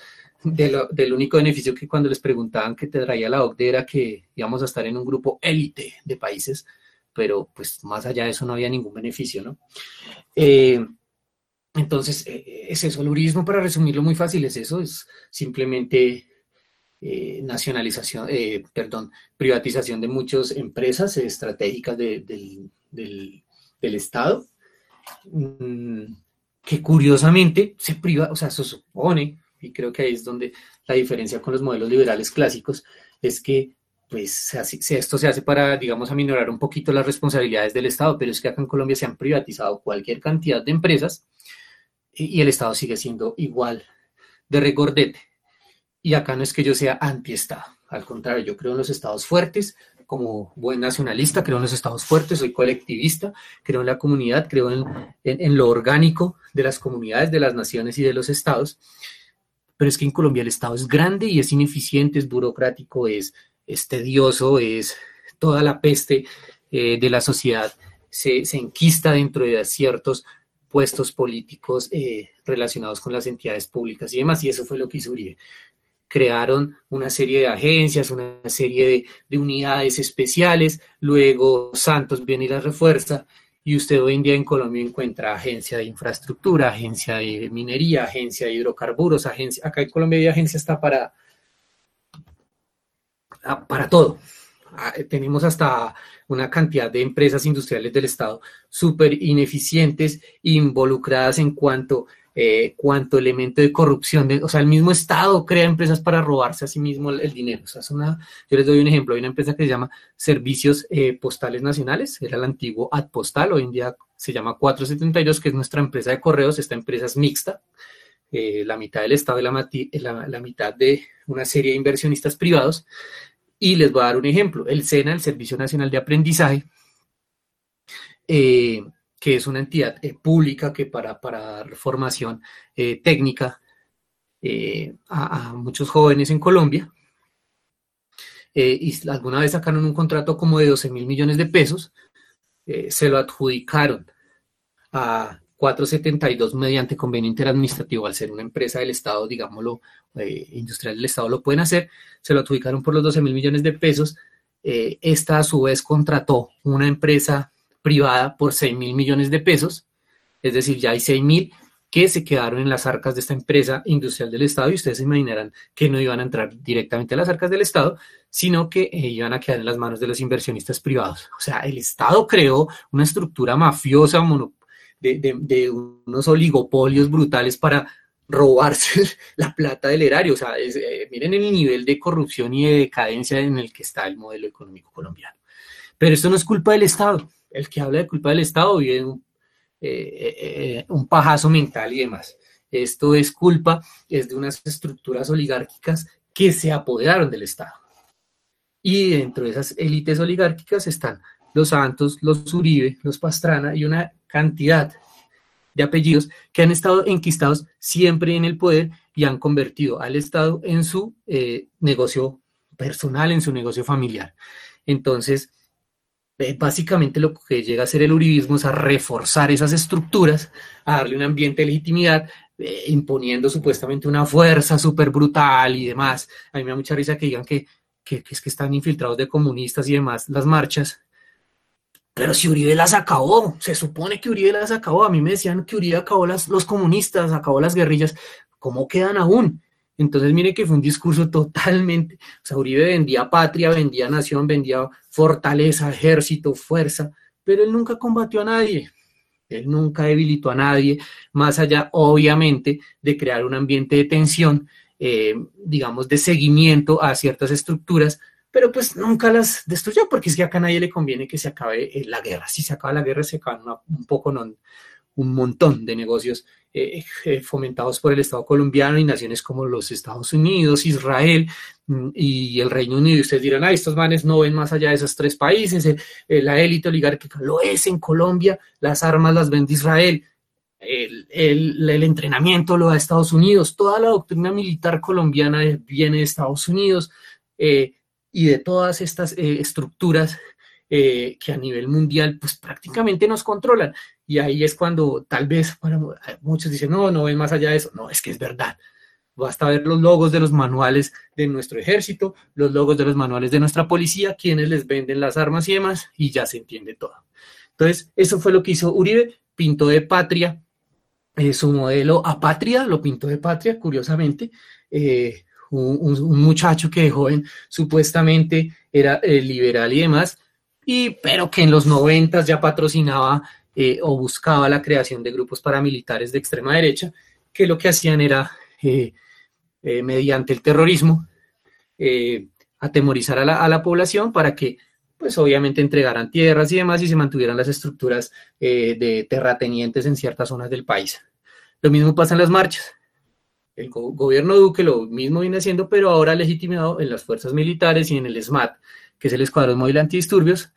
del único beneficio que cuando les preguntaban qué te traía la OCDE era que íbamos a estar en un grupo élite de países, pero pues más allá de eso no había ningún beneficio, ¿no? Entonces, eh, eh, es eso, el urismo, para resumirlo muy fácil, es eso, es simplemente eh, nacionalización, perdón, privatización de muchas empresas estratégicas del, Estado, mm, que curiosamente se priva, o sea, se supone, y creo que ahí es donde la diferencia con los modelos liberales clásicos, es que pues esto se hace para, digamos, aminorar un poquito las responsabilidades del Estado, pero es que acá en Colombia se han privatizado cualquier cantidad de empresas y el Estado sigue siendo igual de regordete. Y acá no es que yo sea anti-Estado, al contrario, yo creo en los estados fuertes, como buen nacionalista, creo en los estados fuertes, soy colectivista, creo en la comunidad, creo en, en, lo orgánico de las comunidades, de las naciones y de los estados. Pero es que en Colombia el Estado es grande y es ineficiente, es burocrático, es, es tedioso, es toda la peste eh, de la sociedad se, se enquista dentro de ciertos puestos políticos eh, relacionados con las entidades públicas y demás, y eso fue lo que hizo Uribe. Crearon una serie de agencias, una serie de, unidades especiales, luego Santos viene y las refuerza, y usted hoy en día en Colombia encuentra agencia de infraestructura, agencia de minería, agencia de hidrocarburos, agencia, acá en Colombia hay agencia está para, ah, para todo. Ah, tenemos hasta una cantidad de empresas industriales del Estado súper ineficientes, involucradas en cuanto, eh, cuanto elemento de corrupción. o sea, el mismo Estado crea empresas para robarse a sí mismo el, dinero. O sea, es una, yo les doy un ejemplo. Hay una empresa que se llama Servicios eh, Postales Nacionales, era el antiguo Adpostal, hoy en día se llama 472, que es nuestra empresa de correos. Esta empresa es mixta. Eh, la mitad del Estado y la, la mitad de una serie de inversionistas privados. Y les voy a dar un ejemplo. El SENA, el Servicio Nacional de Aprendizaje, eh, que es una entidad eh, pública que para, dar formación eh, técnica a, muchos jóvenes en Colombia, eh, y alguna vez sacaron un contrato como de 12 mil millones de pesos, eh, se lo adjudicaron a 472 mediante convenio interadministrativo, al ser una empresa del Estado, digámoslo, eh, industrial del Estado, lo pueden hacer, se lo adjudicaron por los 12 mil millones de pesos. Eh, esta a su vez contrató una empresa privada por 6 mil millones de pesos, es decir, ya hay 6 mil que se quedaron en las arcas de esta empresa industrial del Estado y ustedes se imaginarán que no iban a entrar directamente a las arcas del Estado, sino que eh, iban a quedar en las manos de los inversionistas privados. O sea, el Estado creó una estructura mafiosa, de, unos oligopolios brutales para robarse la plata del erario. O sea, eh, miren el nivel de corrupción y de decadencia en el que está el modelo económico colombiano. Pero esto no es culpa del Estado. El que habla de culpa del Estado vive un, eh, un pajazo mental y demás. Esto es culpa, es de unas estructuras oligárquicas que se apoderaron del Estado. Y dentro de esas élites oligárquicas están los Santos, los Uribe, los Pastrana y una cantidad de apellidos que han estado enquistados siempre en el poder y han convertido al Estado en su eh, negocio personal, en su negocio familiar. Entonces, eh, básicamente lo que llega a hacer el uribismo es a reforzar esas estructuras, a darle un ambiente de legitimidad, eh, imponiendo supuestamente una fuerza súper brutal y demás. A mí me da mucha risa que digan que que, es que están infiltrados de comunistas y demás las marchas. Pero si Uribe las acabó, se supone que Uribe las acabó. A mí me decían que Uribe acabó las, los comunistas, acabó las guerrillas. ¿Cómo quedan aún? Entonces, mire que fue un discurso totalmente. O sea, Uribe vendía patria, vendía nación, vendía fortaleza, ejército, fuerza, pero él nunca combatió a nadie. Él nunca debilitó a nadie, más allá, obviamente, de crear un ambiente de tensión eh, digamos, de seguimiento a ciertas estructuras, pero pues nunca las destruyó, porque es que acá a nadie le conviene que se acabe eh, la guerra. Si se acaba la guerra, se acaban un poco, no, un montón de negocios eh, fomentados por el Estado colombiano y naciones como los Estados Unidos, Israel mm, y el Reino Unido. Y ustedes dirán, ah, estos manes no ven más allá de esos tres países, la élite oligárquica lo es en Colombia, las armas las vende Israel, el, entrenamiento lo da Estados Unidos, toda la doctrina militar colombiana viene de Estados Unidos eh, y de todas estas eh, estructuras eh, que a nivel mundial pues prácticamente nos controlan. Y ahí es cuando tal vez muchos dicen, no, no ven más allá de eso. No, es que es verdad. Basta ver los logos de los manuales de nuestro ejército, los logos de los manuales de nuestra policía, quienes les venden las armas y demás, y ya se entiende todo. Entonces, eso fue lo que hizo Uribe, pintó de patria eh, su modelo a patria, lo pintó de patria, curiosamente, eh, un, muchacho que de joven supuestamente era eh, liberal y demás, y, pero que en los noventas ya patrocinaba o buscaba la creación de grupos paramilitares de extrema derecha, que lo que hacían era, mediante el terrorismo, atemorizar a la, población para que pues obviamente entregaran tierras y demás y se mantuvieran las estructuras eh, de terratenientes en ciertas zonas del país. Lo mismo pasa en las marchas. El gobierno Duque lo mismo viene haciendo, pero ahora legitimado en las fuerzas militares y en el SMAT, que es el Escuadrón Móvil Antidisturbios.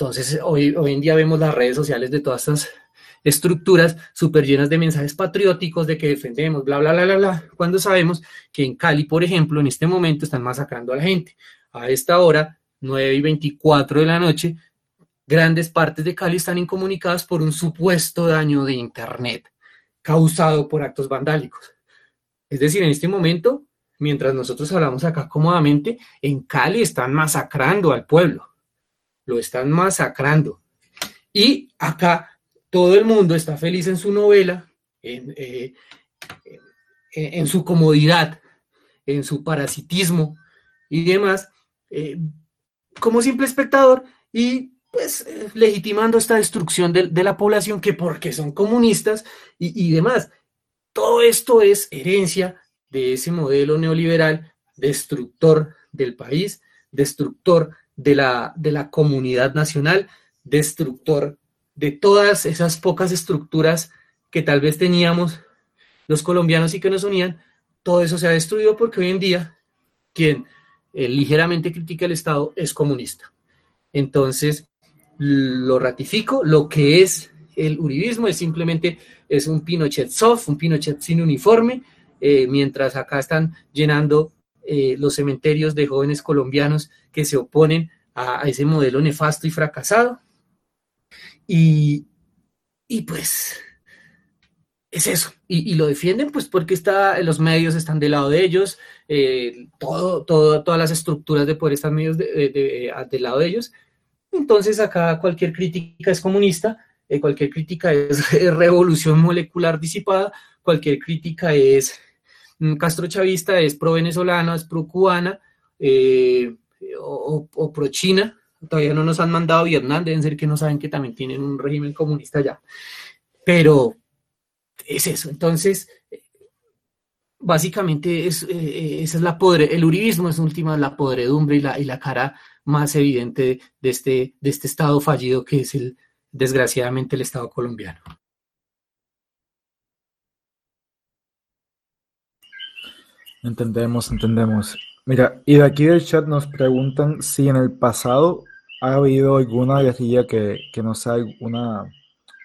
Entonces, hoy, hoy en día vemos las redes sociales de todas estas estructuras súper llenas de mensajes patrióticos de que defendemos, bla, bla, bla, bla, bla, cuando sabemos que en Cali, por ejemplo, en este momento están masacrando a la gente. A esta hora 9 y 24 de la noche, grandes partes de Cali están incomunicadas por un supuesto daño de Internet causado por actos vandálicos. Es decir, en este momento, mientras nosotros hablamos acá cómodamente, en Cali están masacrando al pueblo. Lo están masacrando. Y acá todo el mundo está feliz en su novela, en, eh, su comodidad, en su parasitismo y demás, eh, como simple espectador y pues eh, legitimando esta destrucción de, la población que porque son comunistas y, demás. Todo esto es herencia de ese modelo neoliberal destructor del país, destructor de la, de la comunidad nacional, destructor de todas esas pocas estructuras que tal vez teníamos los colombianos y que nos unían, todo eso se ha destruido porque hoy en día quien eh, ligeramente critica el Estado es comunista. Entonces, lo ratifico, lo que es el uribismo es simplemente es un Pinochet soft, un Pinochet sin uniforme, eh, mientras acá están llenando eh, los cementerios de jóvenes colombianos que se oponen a, ese modelo nefasto y fracasado. Y, pues es eso. Y, lo defienden pues porque está, los medios están del lado de ellos, eh, todo, todas las estructuras de poder están medios del lado de ellos. Entonces acá cualquier crítica es comunista, eh, cualquier crítica es revolución molecular disipada, cualquier crítica es mm, castrochavista, es pro-venezolana, es pro-cubana eh, o, pro-china. Todavía no nos han mandado Vietnam, deben ser que no saben que también tienen un régimen comunista ya. Pero es eso. Entonces, básicamente es, eh, esa es la podre, el uribismo es última la podredumbre y la, y la cara más evidente de este, de este estado fallido que es el, desgraciadamente, el estado colombiano. Entendemos, entendemos. Mira, y de aquí del chat nos preguntan si en el pasado ha habido alguna guerrilla que, que no sea una,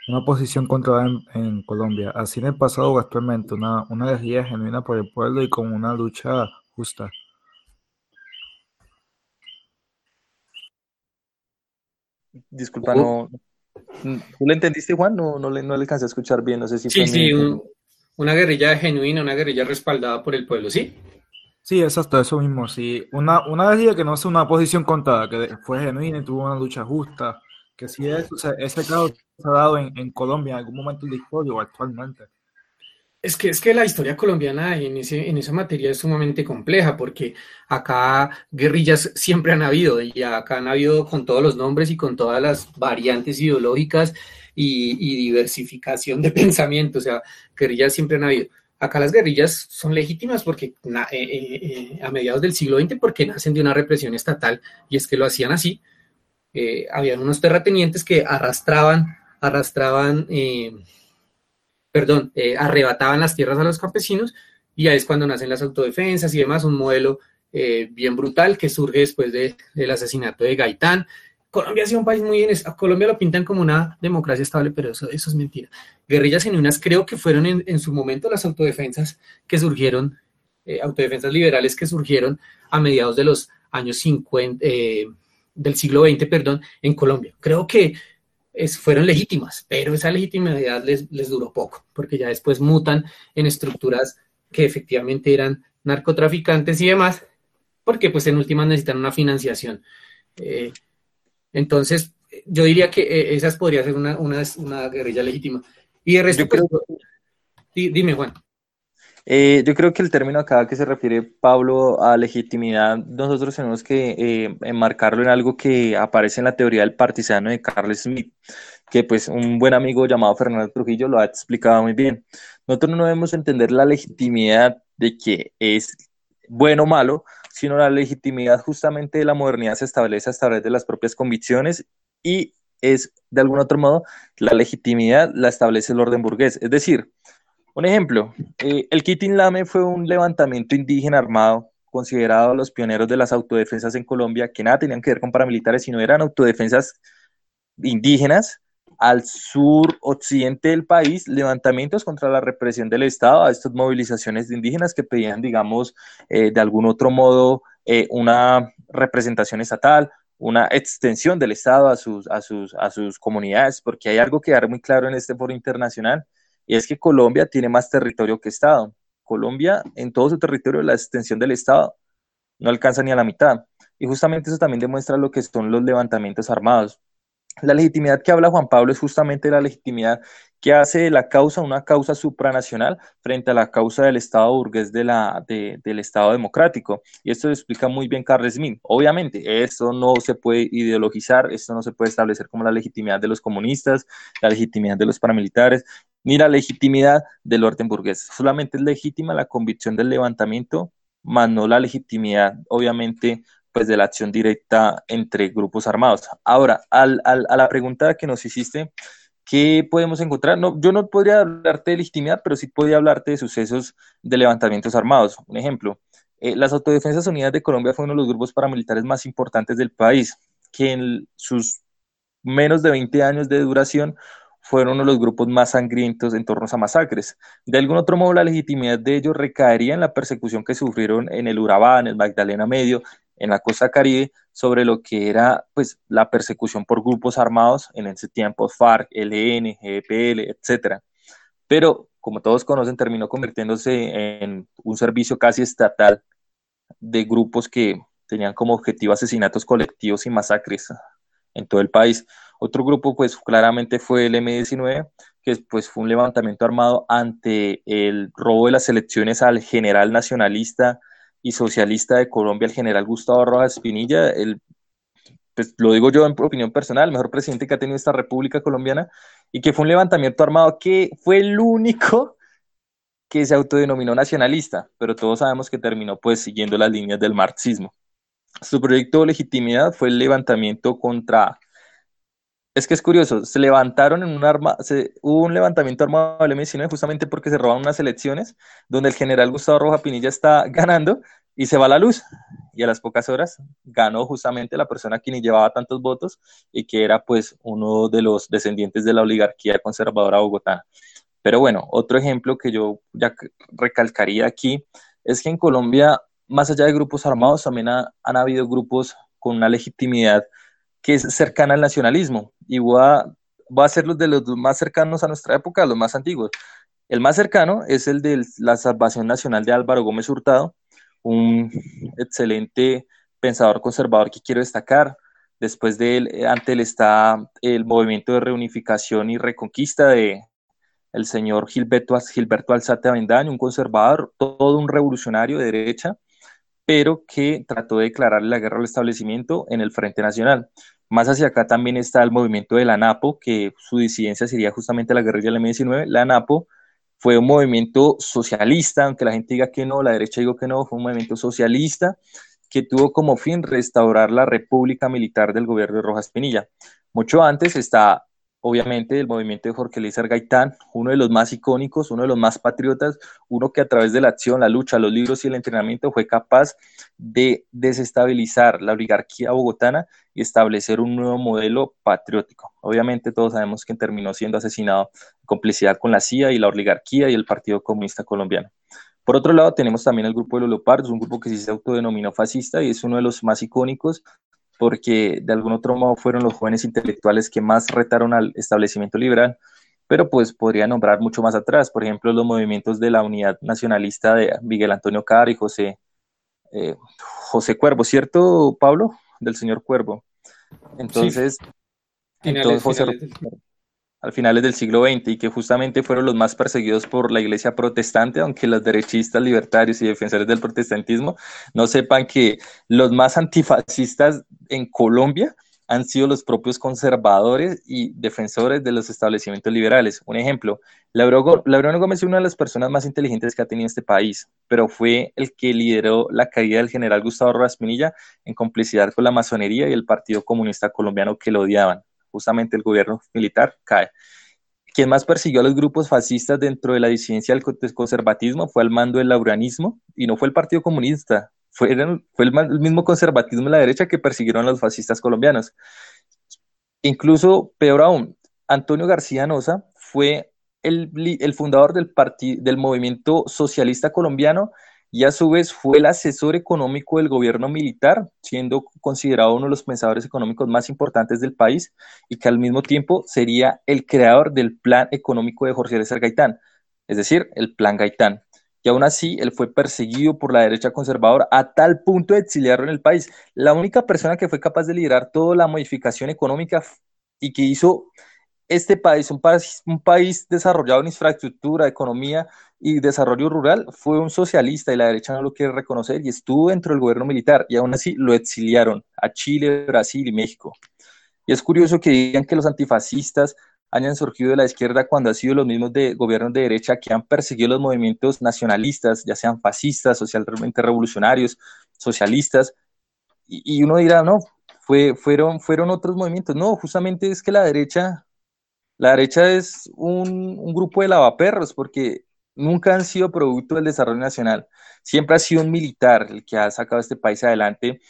una posición controlada en, Colombia, así en el pasado o actualmente, una, una guerrilla genuina por el pueblo y con una lucha justa. Disculpa, no. ¿Tú le entendiste, Juan? No, no, le, no le alcancé a escuchar bien, no sé si... Sí, sí, una guerrilla genuina, una guerrilla respaldada por el pueblo, ¿sí? Sí, exacto, eso mismo, sí. Una, una guerrilla que no es una posición contada, que fue genuina y tuvo una lucha justa, que sí es, o sea, ese caso se ha dado en, Colombia en algún momento de la historia o actualmente. Es que, es que la historia colombiana en, ese, en esa materia es sumamente compleja porque acá guerrillas siempre han habido y acá han habido con todos los nombres y con todas las variantes ideológicas y, diversificación de pensamiento, o sea, guerrillas siempre han habido. Acá las guerrillas son legítimas porque eh, eh, eh, a mediados del siglo XX porque nacen de una represión estatal y es que lo hacían así. habían unos terratenientes que arrastraban, arrastraban perdón, arrebataban las tierras a los campesinos y ahí es cuando nacen las autodefensas y demás, un modelo bien brutal que surge después del asesinato de Gaitán. Colombia ha sido un país muy... A Colombia lo pintan como una democracia estable, pero eso, es mentira. Guerrillas genuinas creo que fueron en, su momento las autodefensas que surgieron, eh, autodefensas liberales que surgieron a mediados de los años 50, del siglo XX, perdón, en Colombia. Creo que fueron legítimas, pero esa legitimidad les, les duró poco, porque ya después mutan en estructuras que efectivamente eran narcotraficantes y demás, porque pues en últimas necesitan una financiación. Eh, entonces, yo diría que eh, esas podría ser una, una, guerrilla legítima. Y de resto, pues, dime, Juan. Eh, yo creo que el término acá que se refiere Pablo a legitimidad, nosotros tenemos que eh, enmarcarlo en algo que aparece en la teoría del partisano de Carl Smith, que pues un buen amigo llamado Fernando Trujillo lo ha explicado muy bien. Nosotros no debemos entender la legitimidad de que es bueno o malo, sino la legitimidad justamente de la modernidad se establece a través de las propias convicciones y es de algún otro modo la legitimidad la establece el orden burgués. Es decir, un ejemplo, eh, el Kitin Lame fue un levantamiento indígena armado considerado los pioneros de las autodefensas en Colombia, que nada tenían que ver con paramilitares, sino eran autodefensas indígenas al sur occidente del país, levantamientos contra la represión del Estado, a estas movilizaciones de indígenas que pedían, digamos, eh, de algún otro modo eh, una representación estatal, una extensión del Estado a sus, a, sus, a sus comunidades, porque hay algo que dar muy claro en este foro internacional, y es que Colombia tiene más territorio que Estado. Colombia, en todo su territorio, la extensión del Estado no alcanza ni a la mitad. Y justamente eso también demuestra lo que son los levantamientos armados. La legitimidad que habla Juan Pablo es justamente la legitimidad que hace de la causa una causa supranacional frente a la causa del Estado burgués del Estado democrático. Y esto lo explica muy bien Carl Smith. Obviamente, esto no se puede ideologizar, esto no se puede establecer como la legitimidad de los comunistas, la legitimidad de los paramilitares, ni la legitimidad del orden burgués. Solamente es legítima la convicción del levantamiento, más no la legitimidad, obviamente, pues de la acción directa entre grupos armados. Ahora, al, a la pregunta que nos hiciste, ¿qué podemos encontrar? No, yo no podría hablarte de legitimidad, pero sí podría hablarte de sucesos de levantamientos armados. Un ejemplo, eh, las Autodefensas Unidas de Colombia fue uno de los grupos paramilitares más importantes del país, que en sus menos de 20 años de duración fueron uno de los grupos más sangrientos en torno a masacres. De algún otro modo, la legitimidad de ellos recaería en la persecución que sufrieron en el Urabá, en el Magdalena Medio, en la costa caribe, sobre lo que era pues, la persecución por grupos armados en ese tiempo, FARC, LN, GPL, etc. Pero, como todos conocen, terminó convirtiéndose en un servicio casi estatal de grupos que tenían como objetivo asesinatos colectivos y masacres en todo el país. Otro grupo, pues claramente fue el M-19, que pues fue un levantamiento armado ante el robo de las elecciones al general nacionalista y socialista de Colombia, el general Gustavo Rojas Pinilla, el, pues lo digo yo en opinión personal, el mejor presidente que ha tenido esta República Colombiana, y que fue un levantamiento armado que fue el único que se autodenominó nacionalista, pero todos sabemos que terminó pues siguiendo las líneas del marxismo. Su proyecto de legitimidad fue el levantamiento contra es que es curioso, se levantaron en un arma, hubo un levantamiento armado del M19 justamente porque se robaron unas elecciones donde el general Gustavo Roja Pinilla está ganando y se va la luz. Y a las pocas horas ganó justamente la persona quien llevaba tantos votos y que era pues uno de los descendientes de la oligarquía conservadora bogotana. Pero bueno, otro ejemplo que yo ya recalcaría aquí es que en Colombia, más allá de grupos armados, también han habido grupos con una legitimidad que es cercana al nacionalismo. Y voy a, ser los de los más cercanos a nuestra época, los más antiguos. El más cercano es el de la Salvación Nacional de Álvaro Gómez Hurtado, un excelente pensador conservador que quiero destacar. Después de él, eh, ante él está el movimiento de reunificación y reconquista de el señor Gilberto, Gilberto Alzate Avendaño, un conservador, todo un revolucionario de derecha, pero que trató de declararle la guerra al establecimiento en el Frente Nacional. Más hacia acá también está el movimiento de la NAPO, que su disidencia sería justamente la guerrilla del M-19. La NAPO fue un movimiento socialista, aunque la gente diga que no, la derecha digo que no, fue un movimiento socialista que tuvo como fin restaurar la república militar del gobierno de Rojas Pinilla. Mucho antes está obviamente el movimiento de Jorge Elías Gaitán, uno de los más icónicos, uno de los más patriotas, uno que a través de la acción, la lucha, los libros y el entrenamiento fue capaz de desestabilizar la oligarquía bogotana y establecer un nuevo modelo patriótico. Obviamente todos sabemos que terminó siendo asesinado en complicidad con la CIA y la oligarquía y el Partido Comunista Colombiano. Por otro lado, tenemos también el grupo de los Leopardos, un grupo que sí se autodenominó fascista y es uno de los más icónicos porque de algún otro modo fueron los jóvenes intelectuales que más retaron al establecimiento liberal, pero pues podría nombrar mucho más atrás, por ejemplo, los movimientos de la unidad nacionalista de Miguel Antonio Carr y José, eh, José Cuervo, ¿cierto, Pablo? Del señor Cuervo. Entonces, entonces José, al finales del siglo XX y que justamente fueron los más perseguidos por la iglesia protestante, aunque los derechistas, libertarios y defensores del protestantismo no sepan que los más antifascistas en Colombia han sido los propios conservadores y defensores de los establecimientos liberales. Un ejemplo, Laureano Gómez es una de las personas más inteligentes que ha tenido este país, pero fue el que lideró la caída del general Gustavo Rojas Pinilla en complicidad con la masonería y el Partido Comunista Colombiano que lo odiaban justamente el gobierno militar cae. Quien más persiguió a los grupos fascistas dentro de la disidencia del conservatismo fue el mando del lauranismo y no fue el Partido Comunista, fue, fue el, mismo conservatismo de la derecha que persiguieron a los fascistas colombianos. Incluso, peor aún, Antonio García Noza fue el, el fundador del, del movimiento socialista colombiano y a su vez fue el asesor económico del gobierno militar, siendo considerado uno de los pensadores económicos más importantes del país y que al mismo tiempo sería el creador del plan económico de Jorge César Gaitán, es decir, el plan Gaitán. Y aún así, él fue perseguido por la derecha conservadora a tal punto de exiliarlo en el país. La única persona que fue capaz de liderar toda la modificación económica y que hizo este país, un país, un país desarrollado en infraestructura, economía y desarrollo rural, fue un socialista y la derecha no lo quiere reconocer y estuvo dentro del gobierno militar y aún así lo exiliaron a Chile, Brasil y México. Y es curioso que digan que los antifascistas hayan surgido de la izquierda cuando han sido los mismos de gobiernos de derecha que han perseguido los movimientos nacionalistas, ya sean fascistas, socialmente revolucionarios, socialistas, y, uno dirá, no, fue, fueron, fueron otros movimientos. No, justamente es que la derecha la derecha es un, grupo de lavaperros porque nunca han sido producto del desarrollo nacional. Siempre ha sido un militar el que ha sacado este país adelante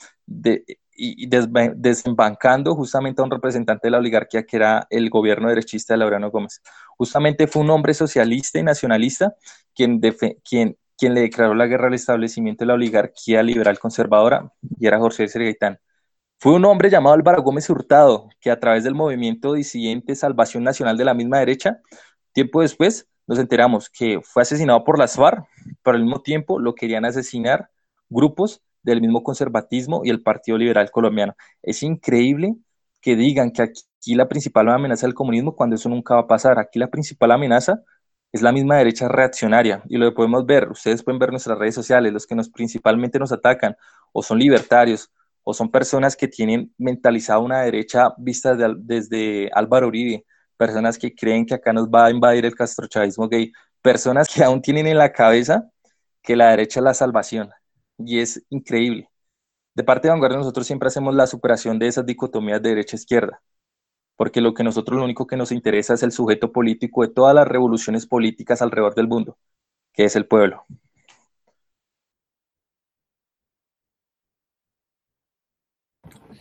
y desembancando justamente a un representante de la oligarquía que era el gobierno derechista de Laureano Gómez. Justamente fue un hombre socialista y nacionalista quien, quien, quien le declaró la guerra al establecimiento de la oligarquía liberal conservadora y era Jorge Gaitán. Fue un hombre llamado Álvaro Gómez Hurtado, que a través del movimiento disidente Salvación Nacional de la misma derecha, tiempo después nos enteramos que fue asesinado por las FARC, pero al mismo tiempo lo querían asesinar grupos del mismo conservatismo y el Partido Liberal Colombiano. Es increíble que digan que aquí la principal amenaza del comunismo cuando eso nunca va a pasar. Aquí la principal amenaza es la misma derecha reaccionaria y lo podemos ver, ustedes pueden ver nuestras redes sociales, los que nos principalmente nos atacan o son libertarios o son personas que tienen mentalizada una derecha vista desde Álvaro Uribe, personas que creen que acá nos va a invadir el castrochavismo gay, personas que aún tienen en la cabeza que la derecha es la salvación y es increíble. De parte de Vanguardia nosotros siempre hacemos la superación de esas dicotomías de derecha-izquierda, porque lo que nosotros lo único que nos interesa es el sujeto político de todas las revoluciones políticas alrededor del mundo, que es el pueblo.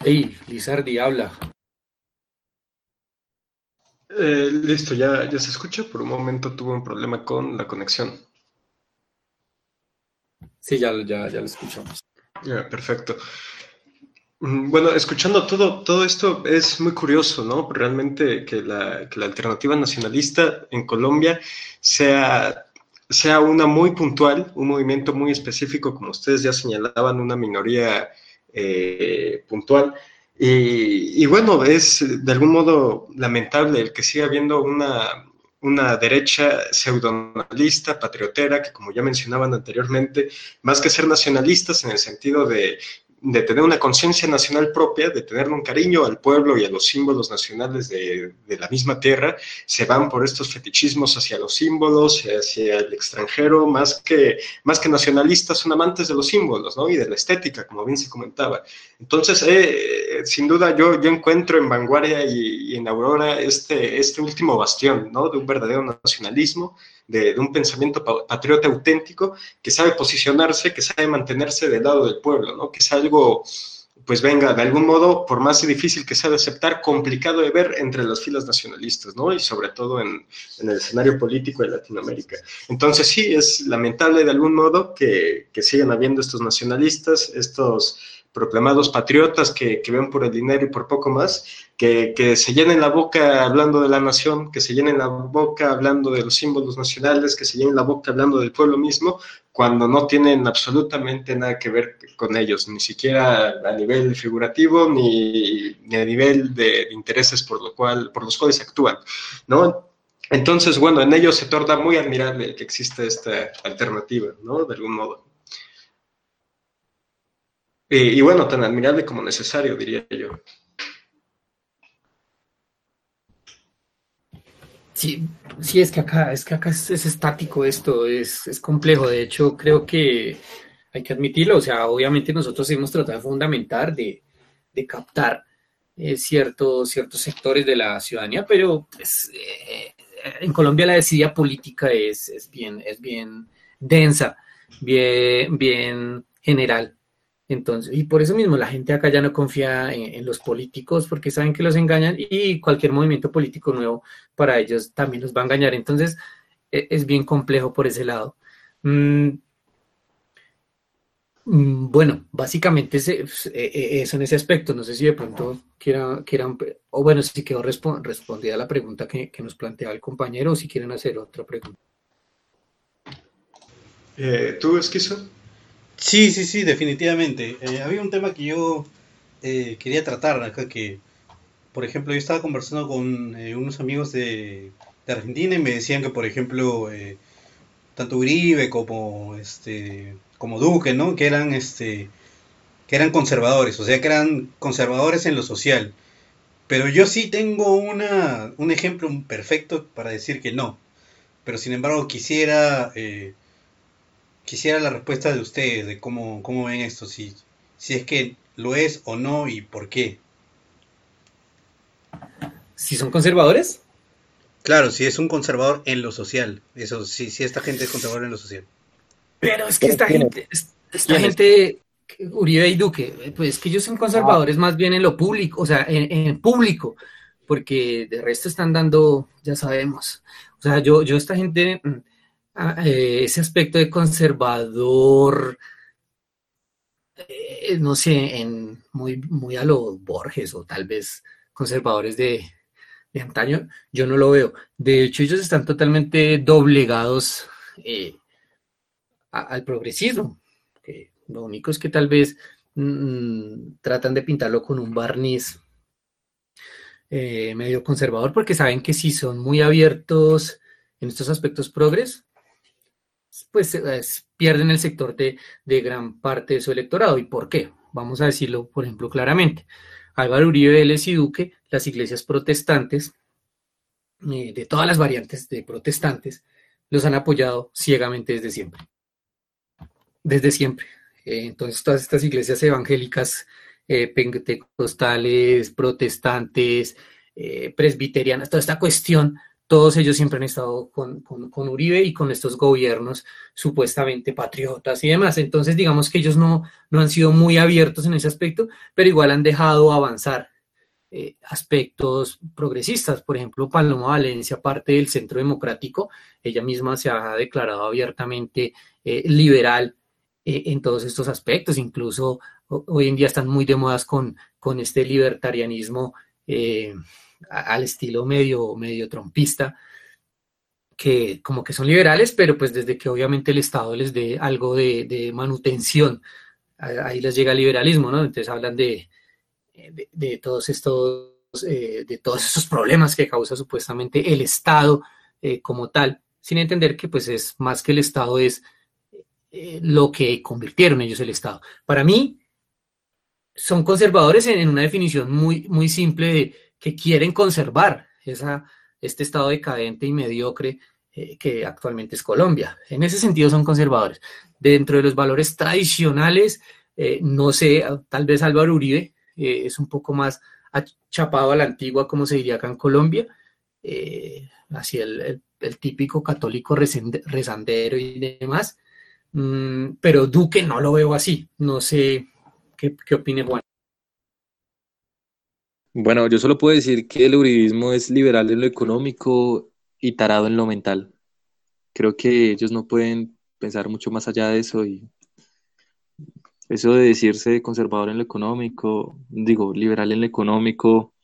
Hey, Lizardi, habla. Eh, listo, ya, ya se escucha. Por un momento tuve un problema con la conexión. Sí, ya, ya, ya lo escuchamos. perfecto. Mm, bueno, escuchando todo, todo esto es muy curioso, ¿no? Realmente que la, que la alternativa nacionalista en Colombia sea, sea una muy puntual, un movimiento muy específico, como ustedes ya señalaban, una minoría eh, puntual. Y, bueno, es de algún modo lamentable el que siga habiendo una, una derecha pseudonalista, patriotera, que como ya mencionaban anteriormente, más que ser nacionalistas en el sentido de de tener una conciencia nacional propia, de tener un cariño al pueblo y a los símbolos nacionales de, la misma tierra, se van por estos fetichismos hacia los símbolos, hacia el extranjero, más que, más que nacionalistas, son amantes de los símbolos ¿no? y de la estética, como bien se comentaba. Entonces, eh, sin duda, yo, yo encuentro en Vanguardia y, en Aurora este, este último bastión ¿no? de un verdadero nacionalismo de, un pensamiento patriota auténtico que sabe posicionarse, que sabe mantenerse del lado del pueblo, ¿no? Que es algo, pues venga, de algún modo, por más difícil que sea de aceptar, complicado de ver entre las filas nacionalistas, ¿no? Y sobre todo en, en el escenario político de Latinoamérica. Entonces sí, es lamentable de algún modo que, que sigan habiendo estos nacionalistas, estos proclamados patriotas que, ven por el dinero y por poco más, que, se llenen la boca hablando de la nación, que se llenen la boca hablando de los símbolos nacionales, que se llenen la boca hablando del pueblo mismo, cuando no tienen absolutamente nada que ver con ellos, ni siquiera a nivel figurativo, ni, a nivel de, intereses por, lo cual, por los cuales actúan, ¿no? Entonces, bueno, en ellos se torna muy admirable que exista esta alternativa, ¿no? De algún modo. Y, bueno, tan admirable como necesario, diría yo. Sí, sí, es que acá, es que acá es, estático esto, es, es, complejo. De hecho, creo que hay que admitirlo. O sea, obviamente nosotros hemos tratado de fundamentar, de, de captar eh, ciertos, ciertos sectores de la ciudadanía, pero pues, eh, en Colombia la desidia política es, es, bien, es bien densa, bien, bien general. Entonces, y por eso mismo la gente acá ya no confía en, los políticos porque saben que los engañan y cualquier movimiento político nuevo para ellos también los va a engañar. Entonces, e, es bien complejo por ese lado. Mm, mm, bueno, básicamente pues, e, e, eso en ese aspecto. No sé si de pronto quieran, quieran o bueno, si quedó respondida la pregunta que, nos planteaba el compañero o si quieren hacer otra pregunta. Eh, ¿Tú, Esquizo? Sí, sí, sí, definitivamente. Eh, había un tema que yo eh, quería tratar acá, que, por ejemplo, yo estaba conversando con eh, unos amigos de, Argentina y me decían que, por ejemplo, tanto Uribe como, este, como Duque, ¿no? Que eran, este, que eran conservadores, o sea, que eran conservadores en lo social. Pero yo sí tengo una, un ejemplo perfecto para decir que no. Pero sin embargo quisiera quisiera la respuesta de ustedes, de cómo, cómo ven esto, si, si es que lo es o no y por qué. ¿Si son conservadores? Claro, si es un conservador en lo social. Eso, si, si esta gente es conservadora en lo social. Pero es que esta gente, esta gente Uribe y Duque, pues que ellos son conservadores más bien en lo público, o sea, en, público, porque de resto están dando, ya sabemos. O sea, yo, yo esta gente, mm, ah, eh, ese aspecto de conservador, eh, no sé, en muy, muy a los Borges o tal vez conservadores de, de antaño, yo no lo veo. De hecho, ellos están totalmente doblegados eh, al progresismo. lo único es que tal vez mm, tratan de pintarlo con un barniz eh, medio conservador porque saben que si son muy abiertos en estos aspectos progres, pues pierden el sector de, de, gran parte de su electorado. ¿Y por qué? Vamos a decirlo, por ejemplo, claramente. Álvaro Uribe Vélez y Duque, las iglesias protestantes, eh, de todas las variantes de protestantes, los han apoyado ciegamente desde siempre. Desde siempre. Eh, entonces, todas estas iglesias evangélicas, eh, pentecostales, protestantes, presbiterianas, toda esta cuestión, todos ellos siempre han estado con, con, Uribe y con estos gobiernos supuestamente patriotas y demás. Entonces, digamos que ellos no, no han sido muy abiertos en ese aspecto, pero igual han dejado avanzar eh, aspectos progresistas. Por ejemplo, Paloma Valencia, parte del Centro Democrático, ella misma se ha declarado abiertamente eh, liberal eh, en todos estos aspectos. Incluso hoy en día están muy de modas con, con este libertarianismo al estilo medio, medio trompista que como que son liberales, pero pues desde que obviamente el Estado les dé algo de, de manutención, ahí les llega el liberalismo, ¿no? Entonces hablan de, de, todos estos, eh, de todos problemas que causa supuestamente el Estado eh, como tal, sin entender que pues es más que el Estado es eh, lo que convirtieron ellos el Estado. Para mí, son conservadores en, una definición muy, muy simple de que quieren conservar esa, este Estado decadente y mediocre que actualmente es Colombia. En ese sentido son conservadores. Dentro de los valores tradicionales, no sé, tal vez Álvaro Uribe eh, es un poco más chapado a la antigua, como se diría acá en Colombia, eh, así el, típico católico rezandero y demás, mm, pero Duque no lo veo así, no sé qué, qué opine Juan. Bueno, yo solo puedo decir que el uribismo es liberal en lo económico y tarado en lo mental. Creo que ellos no pueden pensar mucho más allá de eso y eso de decirse conservador en lo económico, digo, liberal en lo económico,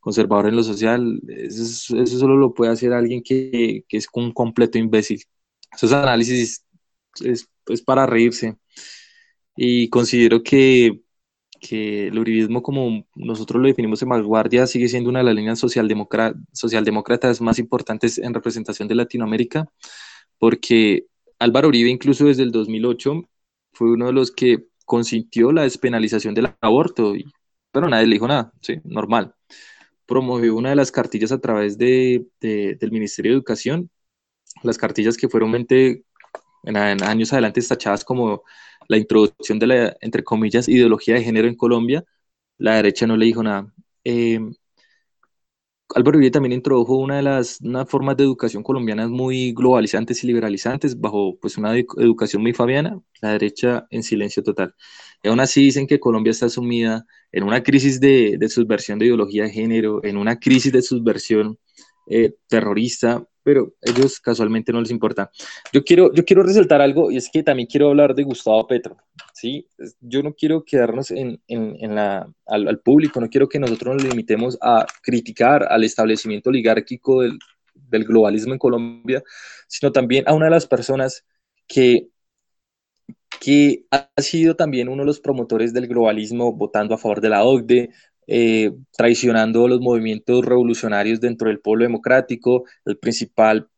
conservador en lo social, eso, solo lo puede hacer alguien que, es un completo imbécil. Esos análisis es, para reírse. Y considero que, el uribismo, como nosotros lo definimos en vanguardia, sigue siendo una de las líneas socialdemócratas más importantes en representación de Latinoamérica, porque Álvaro Uribe, incluso desde el 2008, fue uno de los que consintió la despenalización del aborto, y, pero nadie le dijo nada, sí, normal. Promovió una de las cartillas a través de, del Ministerio de Educación, las cartillas que fueron en, años adelante tachadas como la introducción de la, entre comillas, ideología de género en Colombia, la derecha no le dijo nada. Eh, Álvaro Uribe también introdujo una de las formas de educación colombianas muy globalizantes y liberalizantes, bajo pues una educación muy fabiana, la derecha en silencio total. Y aún así dicen que Colombia está sumida en una crisis de, de subversión de ideología de género, en una crisis de subversión eh, terrorista, pero ellos casualmente no les importa. Yo quiero, yo quiero resaltar algo y es que también quiero hablar de Gustavo Petro. ¿sí? Yo no quiero quedarnos en, en, la, al, público, no quiero que nosotros nos limitemos a criticar al establecimiento oligárquico del, del globalismo en Colombia, sino también a una de las personas que que ha sido también uno de los promotores del globalismo, votando a favor de la OCDE, eh, traicionando los movimientos revolucionarios dentro del pueblo democrático, el principal,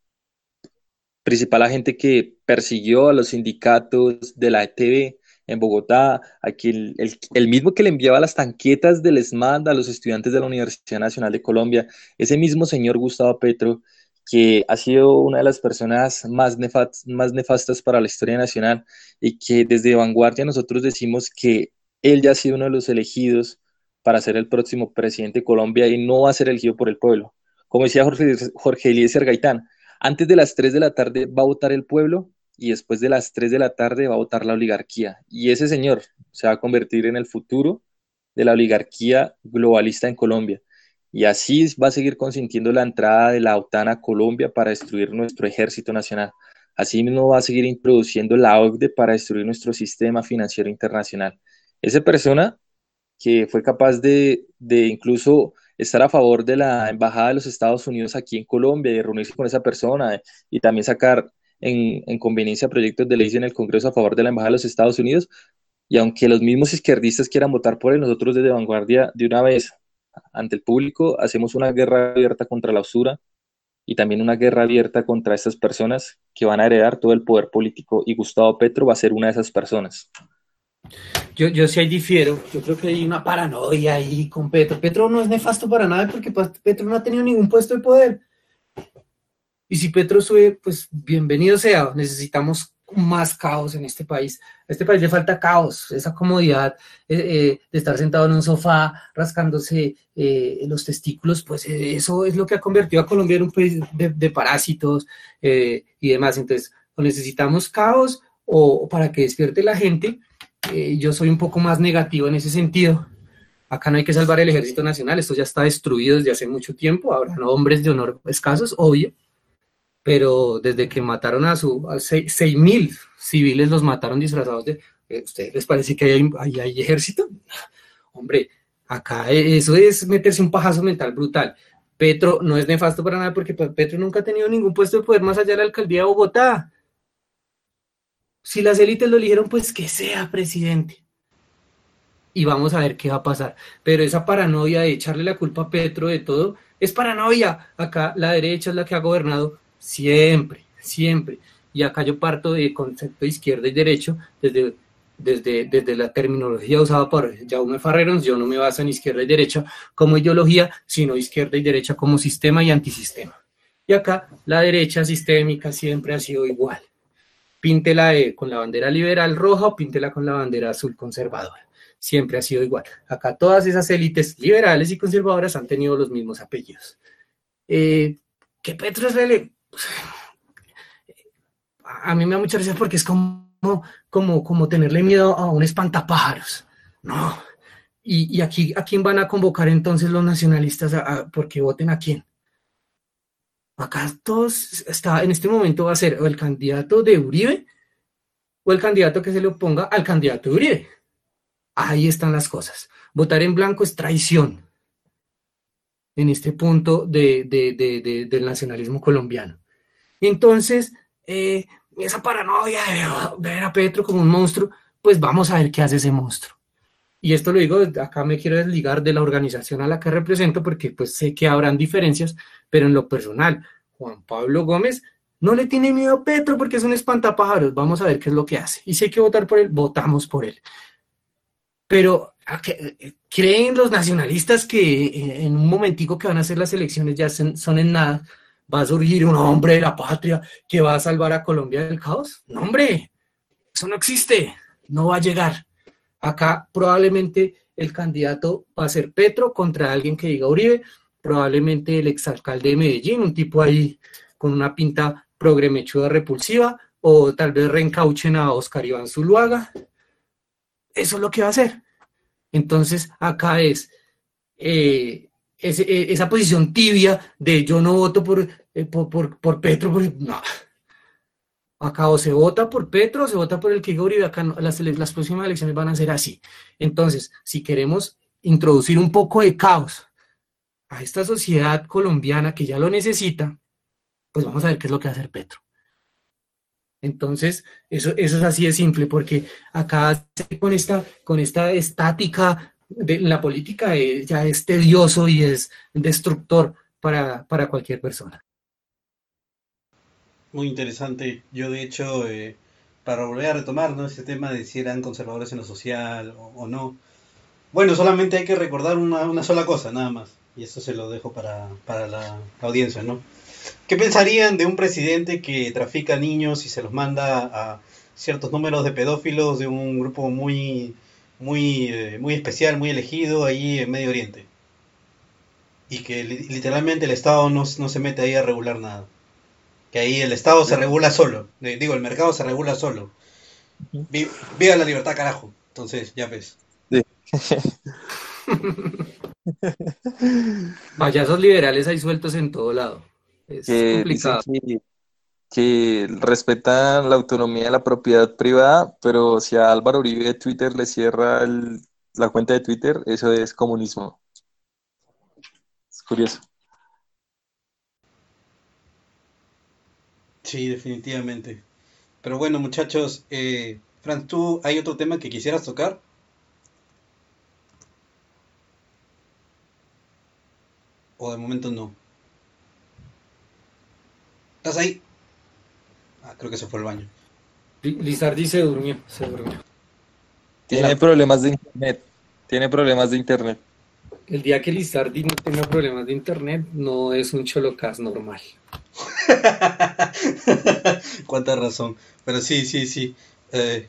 principal agente que persiguió a los sindicatos de la ETV en Bogotá, aquí el, el, mismo que le enviaba las tanquetas del ESMAD a los estudiantes de la Universidad Nacional de Colombia, ese mismo señor Gustavo Petro, que ha sido una de las personas más, más nefastas para la historia nacional y que desde vanguardia nosotros decimos que él ya ha sido uno de los elegidos para ser el próximo presidente de Colombia y no va a ser elegido por el pueblo. Como decía Jorge, Jorge Eliezer Gaitán, antes de las 3 de la tarde va a votar el pueblo y después de las 3 de la tarde va a votar la oligarquía. Y ese señor, se va a convertir en el futuro de la oligarquía globalista en Colombia. Y así va a seguir consintiendo la entrada de la OTAN a Colombia para destruir nuestro ejército nacional. Así mismo va a seguir introduciendo la OCDE para destruir nuestro sistema financiero internacional. Esa persona que fue capaz de, de incluso estar a favor de la Embajada de los Estados Unidos aquí en Colombia y reunirse con esa persona y también sacar en, en conveniencia proyectos de ley en el Congreso a favor de la Embajada de los Estados Unidos. Y aunque los mismos izquierdistas quieran votar por él, nosotros desde Vanguardia de una vez ante el público hacemos una guerra abierta contra la usura y también una guerra abierta contra estas personas que van a heredar todo el poder político y Gustavo Petro va a ser una de esas personas. Yo, yo sí ahí difiero, yo creo que hay una paranoia ahí con Petro. Petro no es nefasto para nada porque pues, Petro no ha tenido ningún puesto de poder. Y si Petro sube, pues bienvenido sea, necesitamos más caos en este país. A este país le falta caos, esa comodidad eh, eh, de estar sentado en un sofá rascándose eh, los testículos, pues eso es lo que ha convertido a Colombia en un país de, parásitos y demás. Entonces, o necesitamos caos o para que despierte la gente eh, yo soy un poco más negativo en ese sentido. Acá no hay que salvar el ejército nacional, esto ya está destruido desde hace mucho tiempo, habrá hombres de honor escasos, obvio, pero desde que mataron a su seis mil civiles los mataron disfrazados de, eh, ¿ustedes les parece que hay, hay ejército? Hombre, acá eso es meterse un pajazo mental brutal. Petro no es nefasto para nada porque Petro nunca ha tenido ningún puesto de poder más allá de la alcaldía de Bogotá si las élites lo eligieron, pues que sea presidente. Y vamos a ver qué va a pasar. Pero esa paranoia de echarle la culpa a Petro de todo, es paranoia. Acá la derecha es la que ha gobernado siempre, siempre. Y acá yo parto de concepto de izquierda y derecho desde, desde, desde la terminología usada por Jaume Farreros. Yo no me baso en izquierda y derecha como ideología, sino izquierda y derecha como sistema y antisistema. Y acá la derecha sistémica siempre ha sido igual píntela con la bandera liberal roja o píntela con la bandera azul conservadora. Siempre ha sido igual. Acá todas esas élites liberales y conservadoras han tenido los mismos apellidos. Eh, ¿Qué Petro es rele... A mí me da mucha risa porque es como, como, como tenerle miedo a un espantapájaros. No. ¿Y, aquí a quién van a convocar entonces los nacionalistas porque voten a quién? Acá todos está, en este momento va a ser o el candidato de Uribe o el candidato que se le oponga al candidato de Uribe. Ahí están las cosas. Votar en blanco es traición en este punto del nacionalismo colombiano. Entonces, eh, esa paranoia de ver a Petro como un monstruo, pues vamos a ver qué hace ese monstruo. Y esto lo digo, acá me quiero desligar de la organización a la que represento porque pues sé que habrán diferencias, pero en lo personal, Juan Pablo Gómez no le tiene miedo a Petro porque es un espantapájaros. Vamos a ver qué es lo que hace. Y si hay que votar por él, votamos por él. Pero ¿creen los nacionalistas que eh, en un momentico que van a hacer las elecciones ya son en nada? ¿Va a surgir un hombre de la patria que va a salvar a Colombia del caos? No, hombre, eso no existe, no va a llegar. Acá probablemente el candidato va a ser Petro contra alguien que diga Uribe, probablemente el exalcalde de Medellín, un tipo ahí con una pinta progremechuda repulsiva, o tal vez reencauchen a Oscar Iván Zuluaga. Eso es lo que va a hacer. Entonces, acá es eh, eh, esa posición tibia de yo no voto por, eh, por, Petro, no. Acá o se vota por Petro se vota por el que Uribe, acá las, las próximas elecciones van a ser así. Entonces, si queremos introducir un poco de caos a esta sociedad colombiana que ya lo necesita, pues vamos a ver qué es lo que va a hacer Petro. Entonces, eso, eso es así de simple, porque acá con esta, con esta estática de la política eh, ya es tedioso y es destructor para, cualquier persona. Muy interesante. Yo, de hecho, eh, para volver a retomar ¿no? ese tema de si eran conservadores en lo social o, no, bueno, solamente hay que recordar una, una sola cosa, nada más y eso se lo dejo para, la, audiencia, ¿no? ¿Qué pensarían de un presidente que trafica niños y se los manda a ciertos números de pedófilos de un grupo muy, muy, eh, muy especial, muy elegido ahí en Medio Oriente? Y que literalmente el Estado no, se mete ahí a regular nada. Que ahí el Estado se regula solo. Digo, el mercado se regula solo. Viva la libertad, carajo. Entonces, ya ves. Payasos liberales hay sueltos en todo lado. Es que complicado. que respetan la autonomía de la propiedad privada, pero si a Álvaro Uribe de Twitter le cierra el- la cuenta de Twitter, eso es comunismo. Es curioso. Sí, definitivamente. Pero bueno, muchachos, eh, Franz, ¿tú hay otro tema que quisieras tocar? ¿O de momento no? ¿Estás ahí? Ah, creo que se fue al baño. Li- Lizardi se durmió, se durmió. Tiene problemas de internet. Tiene problemas de internet. El día que Lizardi no tenga problemas de internet, no es un cholocas normal. Cuánta razón. Pero sí, sí, sí. Eh,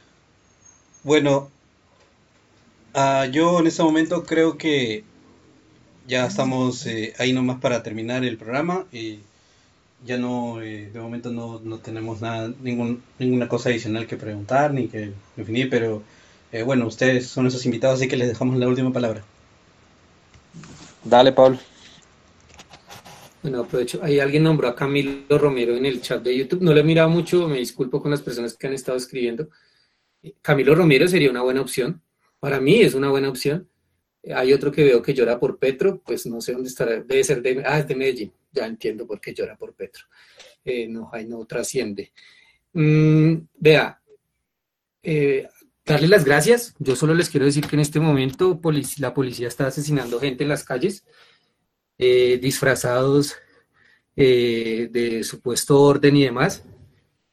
bueno, ah, yo en este momento creo que ya estamos eh, ahí nomás para terminar el programa y ya no, eh, de momento no, no tenemos nada, ningún, ninguna cosa adicional que preguntar ni que definir, pero bueno, ustedes son esos invitados, así que les dejamos la última palabra. Dale, Pablo. Bueno, aprovecho. Ahí alguien nombró a Camilo Romero en el chat de YouTube. No lo he mirado mucho, me disculpo con las personas que han estado escribiendo. Camilo Romero sería una buena opción. Para mí es una buena opción. Hay otro que veo que llora por Petro, pues no sé dónde estará. Debe ser de, ah, es de Medellín. Ya entiendo por qué llora por Petro. Eh, no, ahí no trasciende. Mm, vea, eh, darle las gracias. Yo solo les quiero decir que en este momento la policía está asesinando gente en las calles eh, disfrazados eh, de supuesto orden y demás.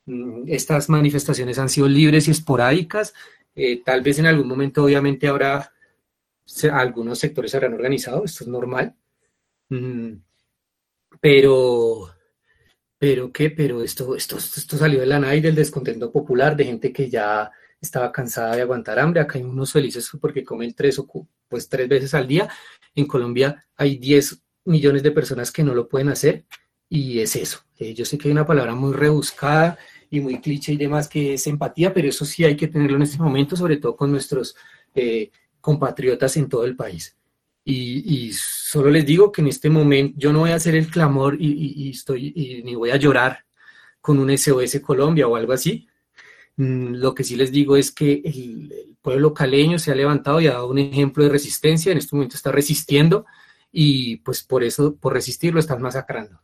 Mm, Estas manifestaciones han sido libres y esporádicas. Eh, tal vez en algún momento, obviamente, habrá algunos sectores se habrán organizado, esto es normal. Mm, Pero, pero qué, pero esto, esto, esto salió de la nada y del descontento popular, de gente que ya estaba cansada de aguantar hambre. Acá hay unos felices porque comen tres, o pues, tres veces al día. En Colombia hay 10 millones de personas que no lo pueden hacer y es eso. Eh, yo sé que hay una palabra muy rebuscada y muy cliché y demás que es empatía, pero eso sí hay que tenerlo en este momento, sobre todo con nuestros eh, compatriotas en todo el país. Y, solo les digo que en este momento yo no voy a hacer el clamor y, estoy ni voy a llorar con un SOS Colombia o algo así. Mm, Lo que sí les digo es que el, el pueblo caleño se ha levantado y ha dado un ejemplo de resistencia. En este momento está resistiendo y pues por eso, por resistir, lo están masacrando.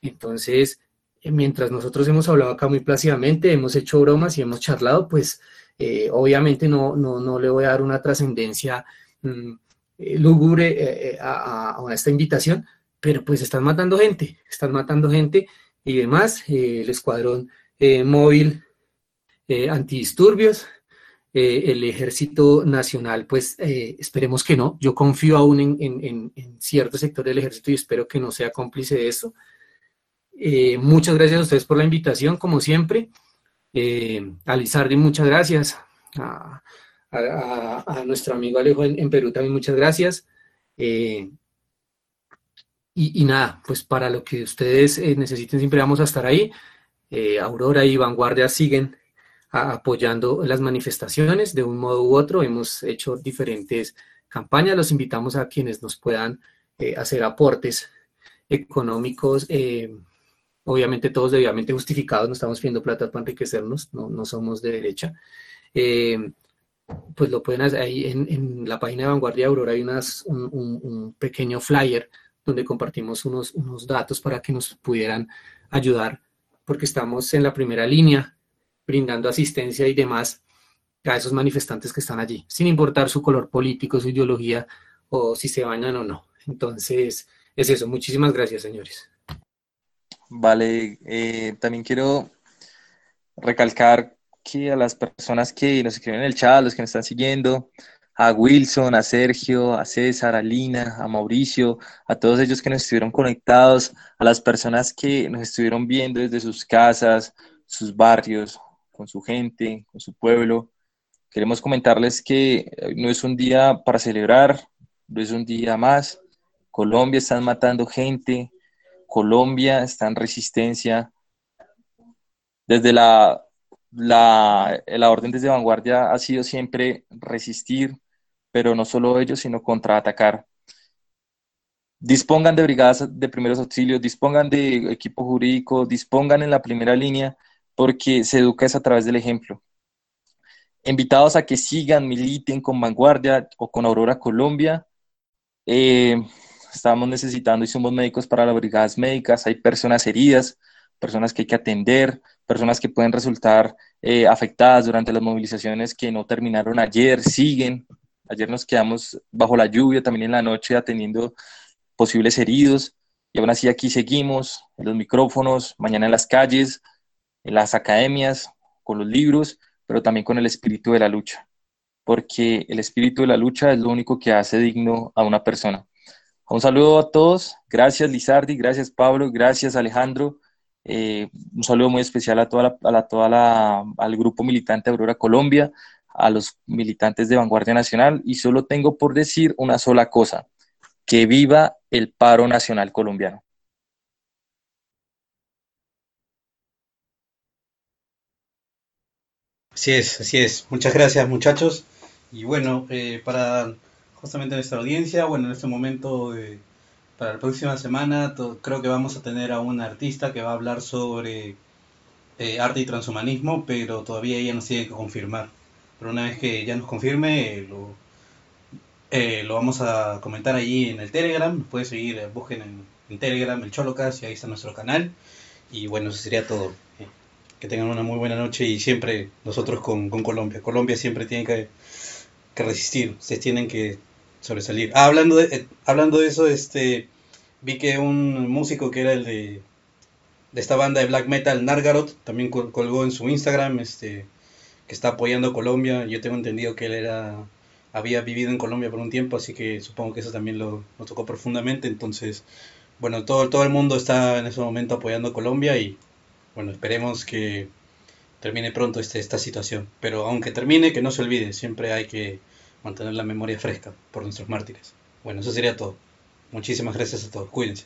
Entonces, eh, mientras nosotros hemos hablado acá muy plácidamente, hemos hecho bromas y hemos charlado, pues eh, obviamente no, no, no le voy a dar una trascendencia mm, eh, lúgubre a, esta invitación, pero pues están matando gente, están matando gente y demás. El escuadrón móvil antidisturbios, eh, el Ejército Nacional, pues eh, esperemos que no. Yo confío aún en, cierto sector del ejército y espero que no sea cómplice de esto. Eh, muchas gracias a ustedes por la invitación, como siempre. A Lizardi, muchas gracias. A, nuestro amigo Alejo en, Perú también muchas gracias. Y, nada, pues para lo que ustedes necesiten siempre vamos a estar ahí. Aurora y Vanguardia siguen apoyando las manifestaciones de un modo u otro. Hemos hecho diferentes campañas. Los invitamos a quienes nos puedan eh, hacer aportes económicos, eh, obviamente todos debidamente justificados. No estamos pidiendo plata para enriquecernos, no, no somos de derecha. Eh, pues lo pueden hacer ahí en, en la página de Vanguardia Aurora. Hay unas, un, un- un pequeño flyer donde compartimos unos, unos datos para que nos pudieran ayudar, porque estamos en la primera línea brindando asistencia y demás a esos manifestantes que están allí, sin importar su color político, su ideología o si se bañan o no. Entonces, es eso. Muchísimas gracias, señores. Vale, eh, también quiero recalcar que a las personas que nos escriben en el chat, los que nos están siguiendo, a Wilson, a Sergio, a César, a Lina, a Mauricio, a todos ellos que nos estuvieron conectados, a las personas que nos estuvieron viendo desde sus casas, sus barrios, con su gente, con su pueblo. Queremos comentarles que eh, no es un día para celebrar, no es un día más. Colombia están matando gente, Colombia está en resistencia. Desde la la, la orden desde vanguardia ha sido siempre resistir, pero no solo ellos, sino contraatacar. Dispongan de brigadas de primeros auxilios, dispongan de equipo jurídico, dispongan en la primera línea, porque se educa es a través del ejemplo. Invitados a que sigan, militen con Vanguardia o con Aurora Colombia. Eh, estamos necesitando somos médicos para las brigadas médicas, hay personas heridas, personas que hay que atender, personas que pueden resultar eh, afectadas durante las movilizaciones que no terminaron ayer, siguen. Ayer nos quedamos bajo la lluvia, también en la noche atendiendo posibles heridos, y aún así aquí seguimos, en los micrófonos, mañana en las calles, en las academias, con los libros, pero también con el espíritu de la lucha, porque el espíritu de la lucha es lo único que hace digno a una persona. Un saludo a todos, gracias Lizardi, gracias Pablo, gracias Alejandro, eh, un saludo muy especial a toda la, toda la, al grupo militante Aurora Colombia, a los militantes de Vanguardia Nacional. Y solo tengo por decir una sola cosa, que viva el paro nacional colombiano. Así es, así es. Muchas gracias muchachos. Y bueno, eh, para justamente nuestra audiencia, bueno, en este momento... Eh, para la próxima semana creo que vamos a tener a una artista que va a hablar sobre eh, arte y transhumanismo, pero todavía ella nos tiene que confirmar. Pero una vez que ya nos confirme, eh, lo, eh, lo vamos a comentar allí en el Telegram. Puedes seguir, busquen en, Telegram el Cholocas y ahí está nuestro canal. Y bueno, eso sería todo. Que tengan una muy buena noche y siempre nosotros con, Colombia. Colombia siempre tiene que, que resistir. Ustedes tienen que sobresalir. Ah, hablando de, eh, hablando de eso, este, vi que un músico que era el de, de esta banda de black metal, Nargarot, también colgó en su Instagram, este, que está apoyando a Colombia. Yo tengo entendido que él era, había vivido en Colombia por un tiempo, así que supongo que eso también lo, tocó profundamente. Entonces, bueno, todo, todo el mundo está en ese momento apoyando a Colombia y, bueno, esperemos que termine pronto este, esta situación. Pero aunque termine, que no se olvide, siempre hay que mantener la memoria fresca por nuestros mártires. Bueno, eso sería todo. Muchísimas gracias a todos. Cuídense.